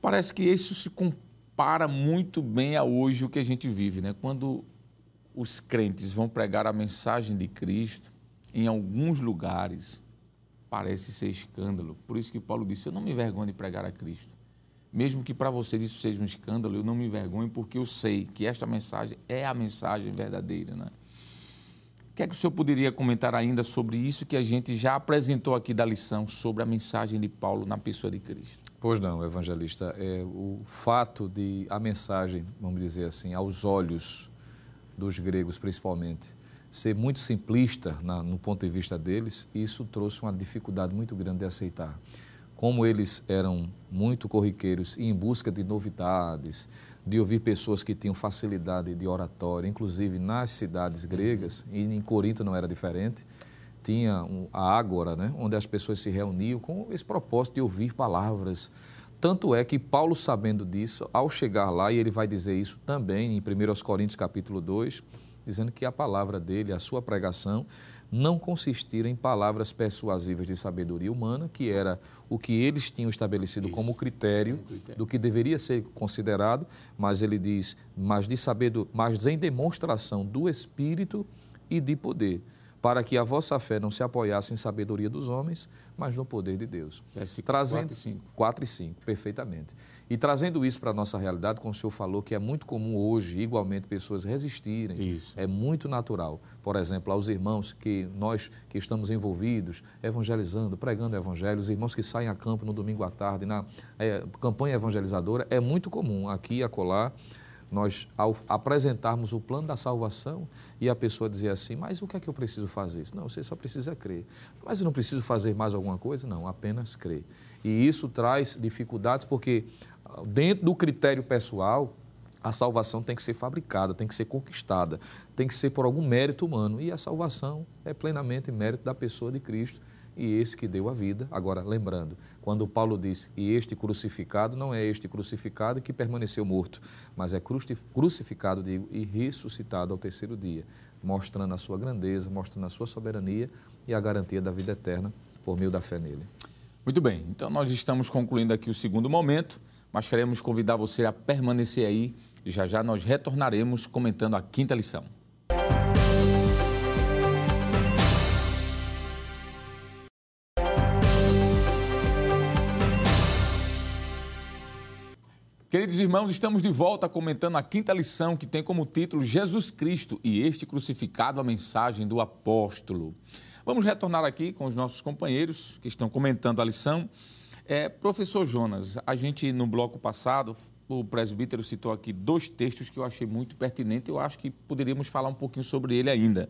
parece que isso se compara muito bem a hoje o que a gente vive, né? Quando os crentes vão pregar a mensagem de Cristo, em alguns lugares parece ser escândalo. Por isso que Paulo disse: Eu não me envergonho de pregar a Cristo. Mesmo que para vocês isso seja um escândalo, eu não me envergonho, porque eu sei que esta mensagem é a mensagem verdadeira. Né? O que é que o senhor poderia comentar ainda sobre isso que a gente já apresentou aqui da lição, sobre a mensagem de Paulo na pessoa de Cristo? Pois não, evangelista. É, o fato de a mensagem, vamos dizer assim, aos olhos dos gregos principalmente, ser muito simplista na, no ponto de vista deles, isso trouxe uma dificuldade muito grande de aceitar como eles eram muito corriqueiros e em busca de novidades, de ouvir pessoas que tinham facilidade de oratória, inclusive nas cidades gregas, e em Corinto não era diferente, tinha a Ágora, né, onde as pessoas se reuniam com esse propósito de ouvir palavras. Tanto é que Paulo, sabendo disso, ao chegar lá, e ele vai dizer isso também em 1 Coríntios capítulo 2, dizendo que a palavra dele, a sua pregação, não consistiram em palavras persuasivas de sabedoria humana, que era o que eles tinham estabelecido Isso. como critério do que deveria ser considerado, mas ele diz, mas de sabedoria, mas em demonstração do espírito e de poder, para que a vossa fé não se apoiasse em sabedoria dos homens, mas no poder de Deus. Versículo Trazendo 4 e 5. 4 e 5, perfeitamente. E trazendo isso para a nossa realidade, como o senhor falou, que é muito comum hoje, igualmente, pessoas resistirem. Isso. É muito natural. Por exemplo, aos irmãos que nós que estamos envolvidos, evangelizando, pregando o evangelho, os irmãos que saem a campo no domingo à tarde, na é, campanha evangelizadora, é muito comum aqui e acolá nós, ao apresentarmos o plano da salvação e a pessoa dizer assim, mas o que é que eu preciso fazer? Não, você só precisa crer. Mas eu não preciso fazer mais alguma coisa? Não, apenas crer. E isso traz dificuldades porque dentro do critério pessoal, a salvação tem que ser fabricada, tem que ser conquistada, tem que ser por algum mérito humano. E a salvação é plenamente mérito da pessoa de Cristo e esse que deu a vida. Agora, lembrando, quando Paulo disse, e este crucificado, não é este crucificado que permaneceu morto, mas é crucificado, digo, e ressuscitado ao terceiro dia, mostrando a sua grandeza, mostrando a sua soberania e a garantia da vida eterna por meio da fé nele. Muito bem, então nós estamos concluindo aqui o segundo momento mas queremos convidar você a permanecer aí já já nós retornaremos comentando a quinta lição. Queridos irmãos, estamos de volta comentando a quinta lição que tem como título Jesus Cristo e este crucificado, a mensagem do apóstolo. Vamos retornar aqui com os nossos companheiros que estão comentando a lição é, professor Jonas, a gente no bloco passado, o presbítero citou aqui dois textos que eu achei muito pertinentes, eu acho que poderíamos falar um pouquinho sobre ele ainda.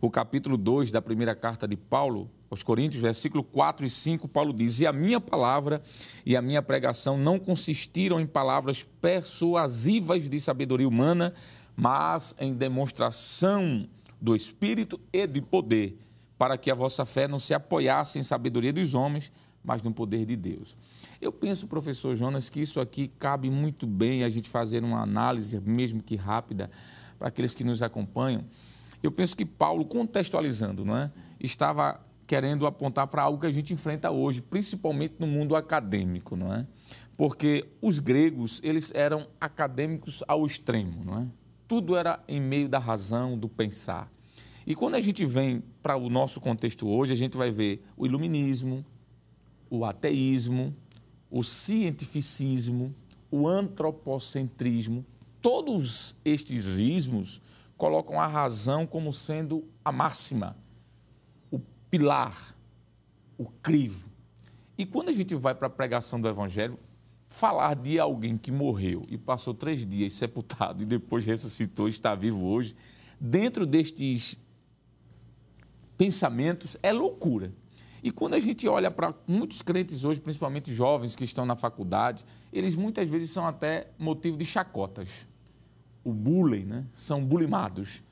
O capítulo 2 da primeira carta de Paulo aos Coríntios, versículo 4 e 5, Paulo diz: E a minha palavra e a minha pregação não consistiram em palavras persuasivas de sabedoria humana, mas em demonstração do Espírito e de poder, para que a vossa fé não se apoiasse em sabedoria dos homens, mas no poder de Deus. Eu penso, professor Jonas, que isso aqui cabe muito bem a gente fazer uma análise, mesmo que rápida, para aqueles que nos acompanham. Eu penso que Paulo, contextualizando, não é? estava querendo apontar para algo que a gente enfrenta hoje, principalmente no mundo acadêmico, não é? Porque os gregos, eles eram acadêmicos ao extremo, não é? Tudo era em meio da razão, do pensar. E quando a gente vem para o nosso contexto hoje, a gente vai ver o iluminismo, o ateísmo, o cientificismo, o antropocentrismo, todos estes ismos colocam a razão como sendo a máxima, o pilar, o crivo. E quando a gente vai para a pregação do Evangelho, falar de alguém que morreu e passou três dias sepultado e depois ressuscitou e está vivo hoje, dentro destes pensamentos, é loucura. E quando a gente olha para muitos crentes hoje, principalmente jovens que estão na faculdade, eles muitas vezes são até motivo de chacotas. O bullying, né? São bulimados.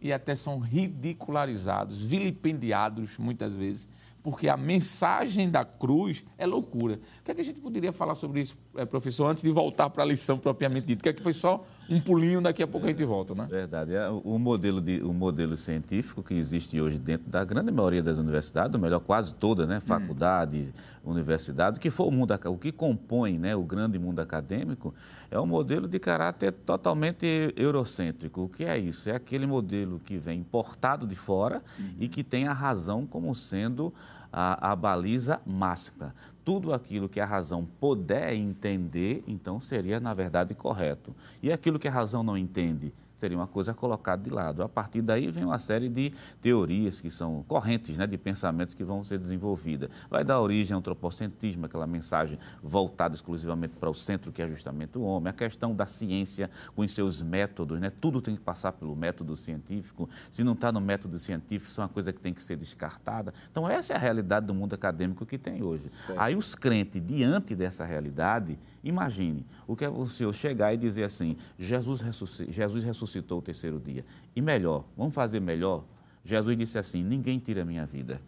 E até são ridicularizados, vilipendiados muitas vezes porque a mensagem da cruz é loucura. O que, é que a gente poderia falar sobre isso, professor, antes de voltar para a lição propriamente dita? Que é que foi só um pulinho, daqui a pouco a gente volta, né? Verdade. É o modelo, de, o modelo científico que existe hoje dentro da grande maioria das universidades, ou melhor, quase todas, né? Faculdades, hum. universidades, que for o mundo, o que compõe né, o grande mundo acadêmico, é um modelo de caráter totalmente eurocêntrico. O que é isso? É aquele modelo que vem importado de fora uhum. e que tem a razão como sendo a, a baliza máxima. Tudo aquilo que a razão puder entender, então seria, na verdade, correto. E aquilo que a razão não entende, seria uma coisa colocada de lado. A partir daí vem uma série de teorias que são correntes né, de pensamentos que vão ser desenvolvidas. Vai dar origem ao antropocentrismo, aquela mensagem voltada exclusivamente para o centro, que é justamente o homem. A questão da ciência com os seus métodos, né? tudo tem que passar pelo método científico. Se não está no método científico, isso é uma coisa que tem que ser descartada. Então, essa é a realidade do mundo acadêmico que tem hoje. Certo. Aí, os crentes, diante dessa realidade, imagine o que é o senhor chegar e dizer assim: Jesus ressuscitou. Jesus ressuscitou o terceiro dia. E melhor, vamos fazer melhor? Jesus disse assim: Ninguém tira a minha vida.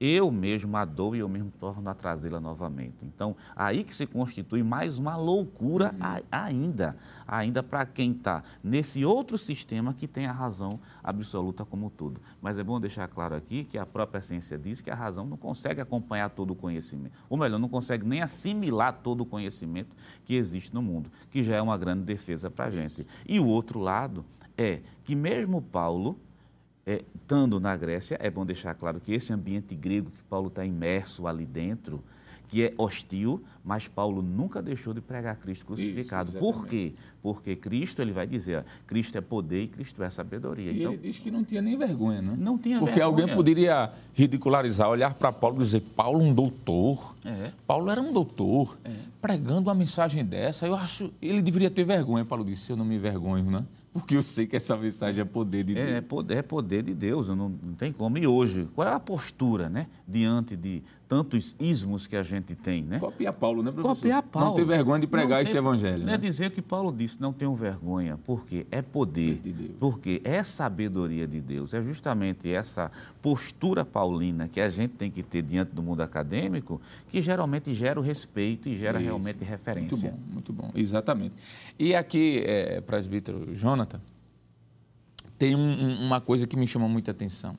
Eu mesmo a dou e eu mesmo torno a trazê-la novamente. Então, aí que se constitui mais uma loucura uhum. ainda, ainda para quem está nesse outro sistema que tem a razão absoluta como tudo. Mas é bom deixar claro aqui que a própria ciência diz que a razão não consegue acompanhar todo o conhecimento. Ou melhor, não consegue nem assimilar todo o conhecimento que existe no mundo, que já é uma grande defesa para a gente. E o outro lado é que mesmo Paulo é, estando na Grécia, é bom deixar claro que esse ambiente grego que Paulo está imerso ali dentro, que é hostil, mas Paulo nunca deixou de pregar Cristo crucificado. Isso, Por quê? Porque Cristo, ele vai dizer, Cristo é poder e Cristo é sabedoria. E então, ele diz que não tinha nem vergonha, né? Não tinha Porque vergonha. alguém poderia ridicularizar, olhar para Paulo e dizer, Paulo um doutor. É. Paulo era um doutor, é. pregando uma mensagem dessa. Eu acho, ele deveria ter vergonha. Paulo disse, eu não me envergonho, né? Porque eu sei que essa mensagem é poder de é, Deus. É poder, é poder de Deus, não, não tem como. E hoje, qual é a postura, né? Diante de tantos ismos que a gente tem, né? Copiar Paulo, né, professor? Copiar Paulo. Não ter vergonha de pregar esse evangelho. Não é né? é dizer que Paulo disse, não tenho vergonha, porque é poder, de Deus. porque é sabedoria de Deus. É justamente essa postura paulina que a gente tem que ter diante do mundo acadêmico que geralmente gera o respeito e gera Isso. realmente referência. Muito bom, muito bom, exatamente. E aqui, é, presbítero Jonathan, tem um, uma coisa que me chama muita atenção.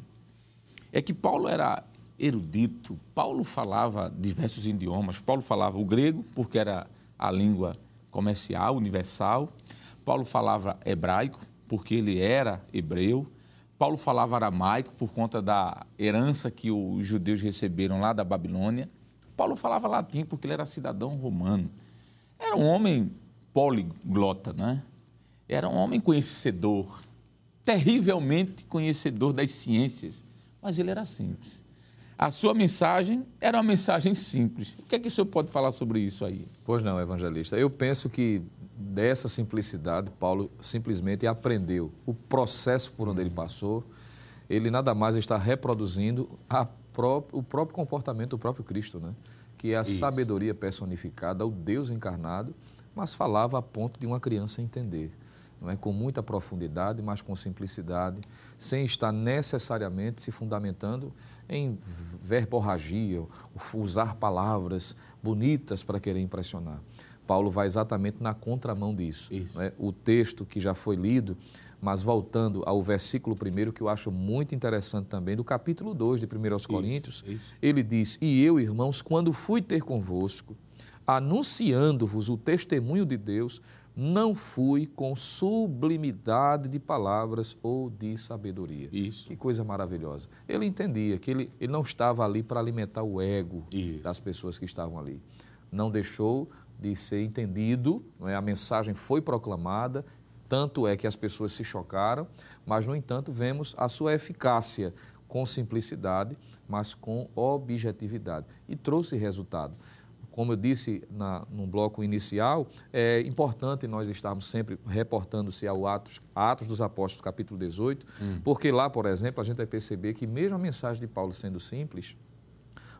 É que Paulo era erudito, Paulo falava diversos idiomas. Paulo falava o grego, porque era a língua comercial, universal. Paulo falava hebraico, porque ele era hebreu. Paulo falava aramaico por conta da herança que os judeus receberam lá da Babilônia. Paulo falava latim porque ele era cidadão romano. Era um homem poliglota, né? Era um homem conhecedor, terrivelmente conhecedor das ciências, mas ele era simples. A sua mensagem era uma mensagem simples. O que é que o senhor pode falar sobre isso aí? Pois não, evangelista. Eu penso que dessa simplicidade, Paulo simplesmente aprendeu o processo por onde ele passou. Ele nada mais está reproduzindo pró o próprio comportamento do próprio Cristo, né? que é a Isso. sabedoria personificada, o Deus encarnado, mas falava a ponto de uma criança entender não é? com muita profundidade, mas com simplicidade, sem estar necessariamente se fundamentando em verborragia, usar palavras bonitas para querer impressionar. Paulo vai exatamente na contramão disso. Né? O texto que já foi lido, mas voltando ao versículo primeiro, que eu acho muito interessante também, do capítulo 2 de 1 Coríntios, isso, ele diz: E eu, irmãos, quando fui ter convosco, anunciando-vos o testemunho de Deus, não fui com sublimidade de palavras ou de sabedoria. Isso. Que coisa maravilhosa. Ele entendia que ele, ele não estava ali para alimentar o ego Isso. das pessoas que estavam ali. Não deixou de ser entendido, é? a mensagem foi proclamada, tanto é que as pessoas se chocaram, mas, no entanto, vemos a sua eficácia com simplicidade, mas com objetividade. E trouxe resultado como eu disse na, no bloco inicial, é importante nós estarmos sempre reportando-se ao Atos, Atos dos Apóstolos, capítulo 18, hum. porque lá, por exemplo, a gente vai perceber que mesmo a mensagem de Paulo sendo simples,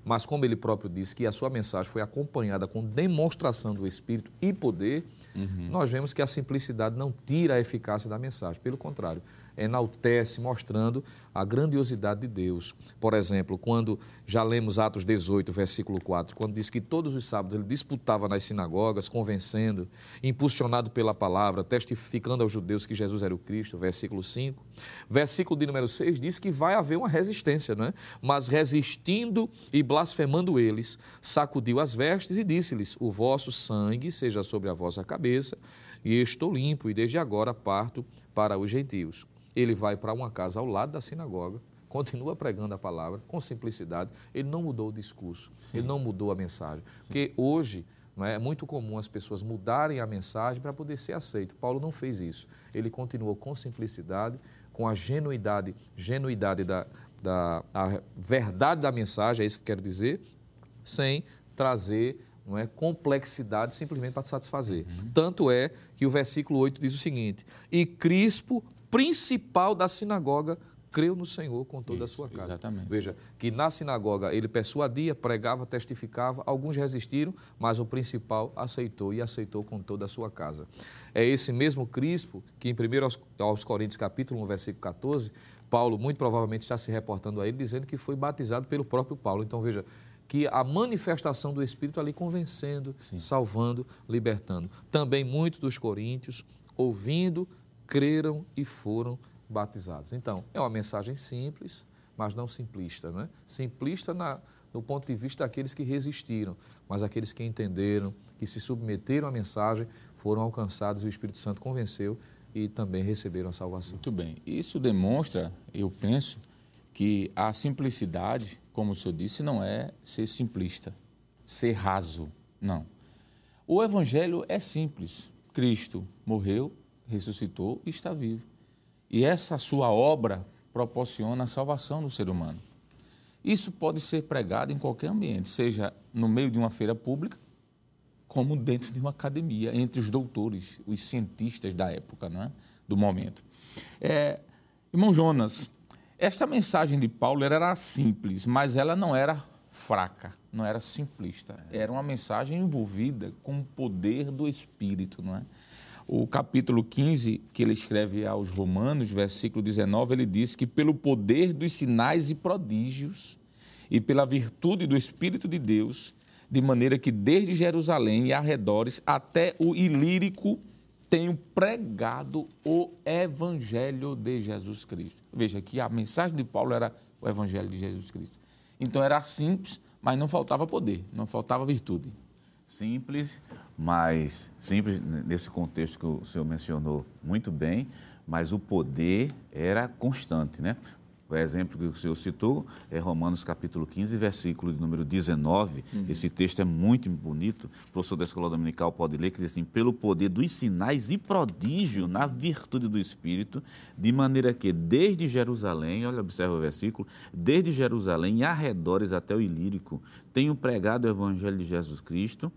mas como ele próprio disse que a sua mensagem foi acompanhada com demonstração do Espírito e poder, uhum. nós vemos que a simplicidade não tira a eficácia da mensagem, pelo contrário, enaltece, mostrando a grandiosidade de Deus. Por exemplo, quando já lemos Atos 18, versículo 4, quando diz que todos os sábados ele disputava nas sinagogas, convencendo, impulsionado pela palavra, testificando aos judeus que Jesus era o Cristo, versículo 5. Versículo de número 6 diz que vai haver uma resistência, não é? Mas resistindo e blasfemando eles, sacudiu as vestes e disse-lhes: O vosso sangue seja sobre a vossa cabeça, e estou limpo, e desde agora parto para os gentios ele vai para uma casa ao lado da sinagoga, continua pregando a palavra com simplicidade. Ele não mudou o discurso, Sim. ele não mudou a mensagem. Sim. Porque hoje não é, é muito comum as pessoas mudarem a mensagem para poder ser aceito. Paulo não fez isso. Ele continuou com simplicidade, com a genuidade, genuidade da, da a verdade da mensagem, é isso que eu quero dizer, sem trazer não é, complexidade simplesmente para satisfazer. Uhum. Tanto é que o versículo 8 diz o seguinte: E Crispo principal da sinagoga creu no Senhor com toda Isso, a sua casa. Exatamente. Veja, que na sinagoga ele persuadia, pregava, testificava, alguns resistiram, mas o principal aceitou e aceitou com toda a sua casa. É esse mesmo Crispo que em 1 aos Coríntios capítulo 1, versículo 14, Paulo muito provavelmente está se reportando a ele, dizendo que foi batizado pelo próprio Paulo. Então veja, que a manifestação do Espírito ali convencendo, Sim. salvando, libertando. Também muitos dos coríntios, ouvindo, creram e foram batizados. Então, é uma mensagem simples, mas não simplista. Né? Simplista na, no ponto de vista daqueles que resistiram, mas aqueles que entenderam, que se submeteram à mensagem, foram alcançados e o Espírito Santo convenceu e também receberam a salvação. Muito bem. Isso demonstra, eu penso, que a simplicidade, como o senhor disse, não é ser simplista, ser raso. Não. O Evangelho é simples. Cristo morreu, ressuscitou e está vivo. E essa sua obra proporciona a salvação do ser humano. Isso pode ser pregado em qualquer ambiente, seja no meio de uma feira pública, como dentro de uma academia, entre os doutores, os cientistas da época, né? do momento. É, irmão Jonas, esta mensagem de Paulo era simples, mas ela não era fraca, não era simplista. Era uma mensagem envolvida com o poder do Espírito, não é? O capítulo 15, que ele escreve aos Romanos, versículo 19, ele diz que pelo poder dos sinais e prodígios e pela virtude do Espírito de Deus, de maneira que desde Jerusalém e arredores até o Ilírico tenho pregado o Evangelho de Jesus Cristo. Veja que a mensagem de Paulo era o Evangelho de Jesus Cristo. Então era simples, mas não faltava poder, não faltava virtude. Simples, mas simples nesse contexto que o senhor mencionou muito bem, mas o poder era constante, né? O exemplo que o senhor citou é Romanos capítulo 15, versículo de número 19. Uhum. Esse texto é muito bonito. O professor da Escola Dominical pode ler, que diz assim, pelo poder dos sinais e prodígio na virtude do Espírito, de maneira que desde Jerusalém, olha, observa o versículo, desde Jerusalém e arredores até o Ilírico, tenho pregado o Evangelho de Jesus Cristo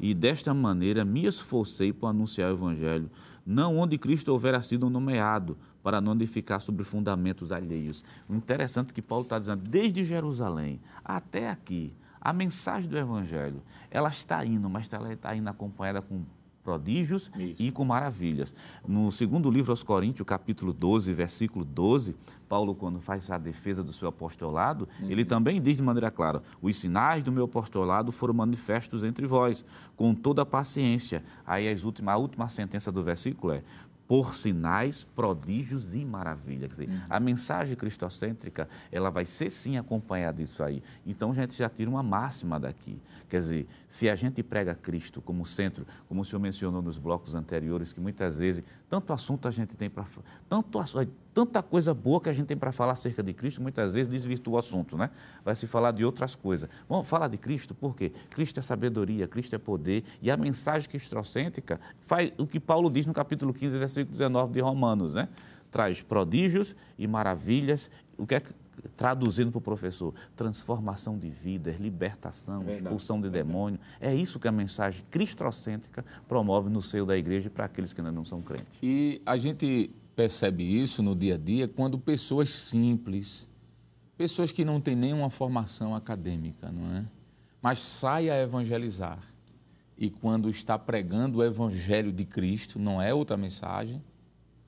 e desta maneira me esforcei por anunciar o Evangelho, não onde Cristo houvera sido nomeado, para não ficar sobre fundamentos alheios. O interessante é que Paulo está dizendo, desde Jerusalém até aqui, a mensagem do Evangelho, ela está indo, mas ela está indo acompanhada com prodígios Isso. e com maravilhas. No segundo livro aos Coríntios, capítulo 12, versículo 12, Paulo, quando faz a defesa do seu apostolado, uhum. ele também diz de maneira clara: os sinais do meu apostolado foram manifestos entre vós, com toda a paciência. Aí as última, a última sentença do versículo é: por sinais, prodígios e maravilhas. Quer dizer, uhum. A mensagem cristocêntrica, ela vai ser sim acompanhada disso aí. Então a gente já tira uma máxima daqui. Quer dizer, se a gente prega Cristo como centro, como o senhor mencionou nos blocos anteriores, que muitas vezes tanto assunto a gente tem para tanto tanta coisa boa que a gente tem para falar acerca de Cristo, muitas vezes desvirtua o assunto, né? Vai se falar de outras coisas. Vamos falar de Cristo, por quê? Cristo é sabedoria, Cristo é poder, e a mensagem cristocêntrica faz o que Paulo diz no capítulo 15, versículo 19 de Romanos, né? Traz prodígios e maravilhas. O que é que traduzindo para o professor, transformação de vidas, libertação, Verdade. expulsão de demônio. É isso que a mensagem cristocêntrica promove no seio da igreja para aqueles que ainda não são crentes. E a gente percebe isso no dia a dia quando pessoas simples, pessoas que não têm nenhuma formação acadêmica, não é? Mas sai a evangelizar. E quando está pregando o evangelho de Cristo, não é outra mensagem,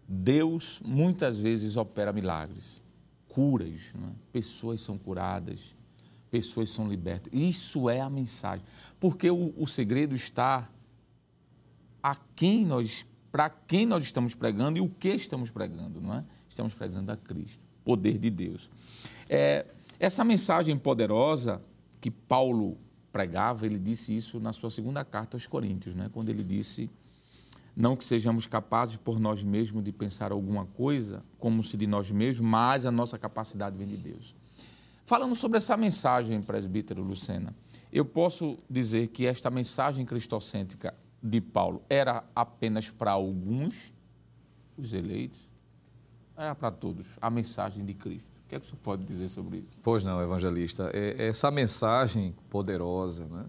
Deus muitas vezes opera milagres, curas, é? pessoas são curadas, pessoas são libertas. Isso é a mensagem. Porque o, o segredo está a quem nós, para quem nós estamos pregando e o que estamos pregando, não é? Estamos pregando a Cristo, poder de Deus. É, essa mensagem poderosa que Paulo pregava, ele disse isso na sua segunda carta aos Coríntios, né? quando ele disse não que sejamos capazes por nós mesmos de pensar alguma coisa como se de nós mesmos, mas a nossa capacidade vem de Deus. Falando sobre essa mensagem, presbítero Lucena, eu posso dizer que esta mensagem cristocêntrica de Paulo era apenas para alguns, os eleitos, era para todos, a mensagem de Cristo. O que é que o senhor pode dizer sobre isso? Pois não, evangelista. É, essa mensagem poderosa, né?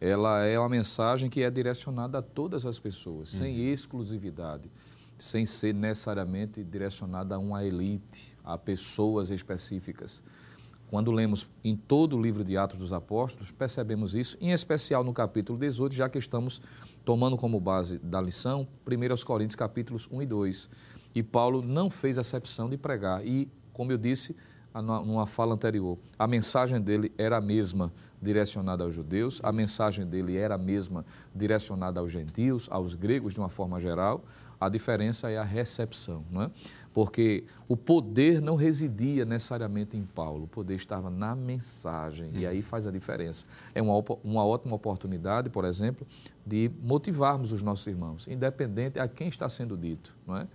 ela é uma mensagem que é direcionada a todas as pessoas, uhum. sem exclusividade, sem ser necessariamente direcionada a uma elite, a pessoas específicas. Quando lemos em todo o livro de Atos dos Apóstolos, percebemos isso, em especial no capítulo 18, já que estamos tomando como base da lição 1 Coríntios capítulos 1 e 2. E Paulo não fez acepção de pregar. E, como eu disse numa fala anterior, a mensagem dele era a mesma direcionada aos judeus, a mensagem dele era a mesma direcionada aos gentios, aos gregos de uma forma geral. A diferença é a recepção, não é? Porque o poder não residia necessariamente em Paulo, o poder estava na mensagem, e aí faz a diferença. É uma, uma ótima oportunidade, por exemplo, de motivarmos os nossos irmãos, independente a quem está sendo dito, não é?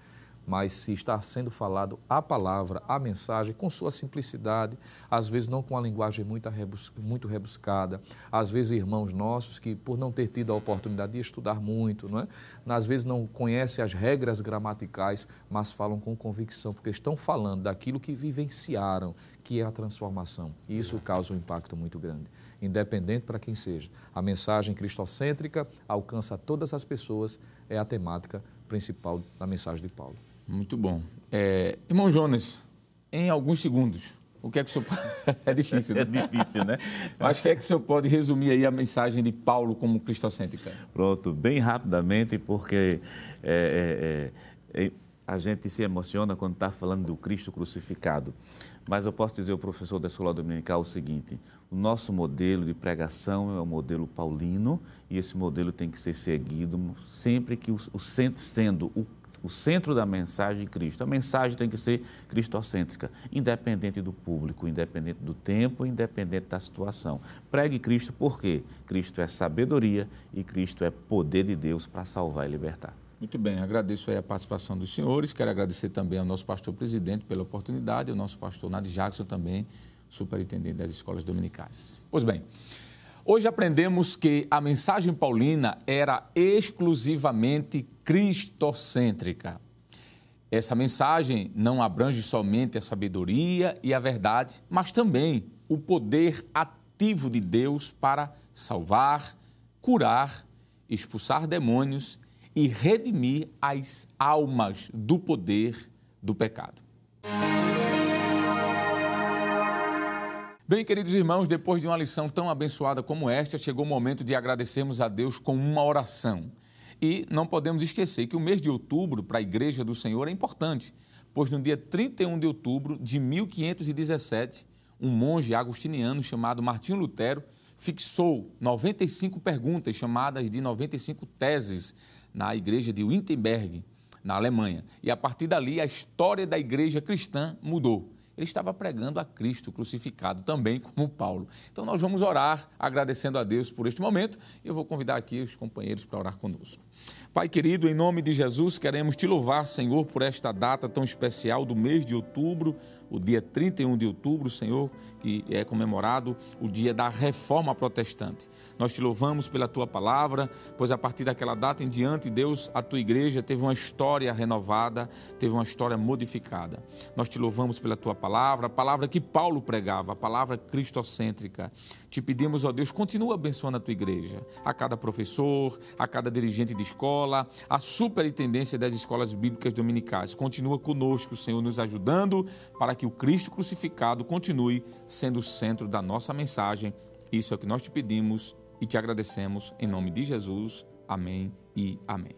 Mas se está sendo falado a palavra, a mensagem, com sua simplicidade, às vezes não com a linguagem muito, rebus, muito rebuscada, às vezes irmãos nossos que, por não ter tido a oportunidade de estudar muito, não é? às vezes não conhecem as regras gramaticais, mas falam com convicção, porque estão falando daquilo que vivenciaram, que é a transformação. E isso causa um impacto muito grande, independente para quem seja. A mensagem cristocêntrica alcança todas as pessoas, é a temática principal da mensagem de Paulo. Muito bom. É, irmão Jonas, em alguns segundos, o que é que o senhor <laughs> É difícil, né? É difícil, né? Mas o que é que o senhor pode resumir aí a mensagem de Paulo como cristocêntrica? Pronto, bem rapidamente, porque é, é, é, é a gente se emociona quando está falando do Cristo crucificado. Mas eu posso dizer ao professor da escola dominical o seguinte: o nosso modelo de pregação é o modelo paulino e esse modelo tem que ser seguido sempre que o, o sendo o o centro da mensagem Cristo. A mensagem tem que ser cristocêntrica, independente do público, independente do tempo, independente da situação. Pregue Cristo porque Cristo é sabedoria e Cristo é poder de Deus para salvar e libertar. Muito bem, agradeço a participação dos senhores, quero agradecer também ao nosso pastor presidente pela oportunidade, ao nosso pastor Nadir Jackson também, superintendente das escolas dominicais. Pois bem, Hoje aprendemos que a mensagem paulina era exclusivamente cristocêntrica. Essa mensagem não abrange somente a sabedoria e a verdade, mas também o poder ativo de Deus para salvar, curar, expulsar demônios e redimir as almas do poder do pecado. Bem, queridos irmãos, depois de uma lição tão abençoada como esta, chegou o momento de agradecermos a Deus com uma oração. E não podemos esquecer que o mês de outubro para a Igreja do Senhor é importante, pois no dia 31 de outubro de 1517, um monge agostiniano chamado Martinho Lutero fixou 95 perguntas chamadas de 95 teses na igreja de Wittenberg, na Alemanha. E a partir dali a história da igreja cristã mudou ele estava pregando a Cristo crucificado, também como Paulo. Então nós vamos orar agradecendo a Deus por este momento eu vou convidar aqui os companheiros para orar conosco. Pai querido, em nome de Jesus, queremos te louvar, Senhor, por esta data tão especial do mês de outubro, o dia 31 de outubro, Senhor, que é comemorado o dia da reforma protestante. Nós te louvamos pela tua palavra, pois a partir daquela data em diante, Deus, a tua igreja teve uma história renovada, teve uma história modificada. Nós te louvamos pela tua palavra, a palavra que Paulo pregava, a palavra cristocêntrica. Te pedimos, ó Deus, continua abençoando a tua igreja, a cada professor, a cada dirigente de escola, a superintendência das escolas bíblicas dominicais. Continua conosco, Senhor, nos ajudando para que o Cristo crucificado continue sendo o centro da nossa mensagem. Isso é o que nós te pedimos e te agradecemos em nome de Jesus. Amém e amém.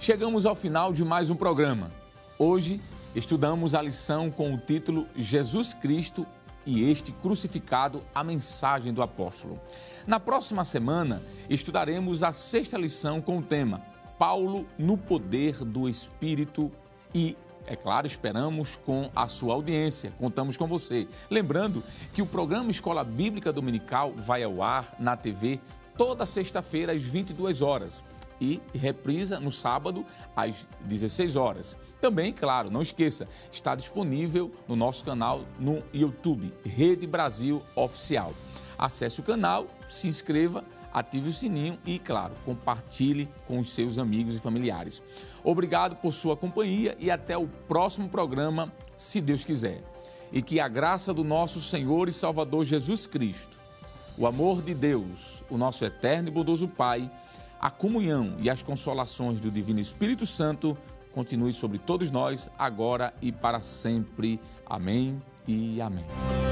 Chegamos ao final de mais um programa. Hoje estudamos a lição com o título Jesus Cristo e este crucificado, a mensagem do apóstolo. Na próxima semana, estudaremos a sexta lição com o tema Paulo no poder do Espírito e é claro, esperamos com a sua audiência, contamos com você. Lembrando que o programa Escola Bíblica Dominical vai ao ar na TV toda sexta-feira às 22 horas e reprisa no sábado às 16 horas. Também, claro, não esqueça, está disponível no nosso canal no YouTube, Rede Brasil Oficial. Acesse o canal, se inscreva, ative o sininho e, claro, compartilhe com os seus amigos e familiares. Obrigado por sua companhia e até o próximo programa, se Deus quiser. E que a graça do nosso Senhor e Salvador Jesus Cristo, o amor de Deus, o nosso eterno e bondoso Pai, a comunhão e as consolações do Divino Espírito Santo continue sobre todos nós, agora e para sempre. Amém e amém.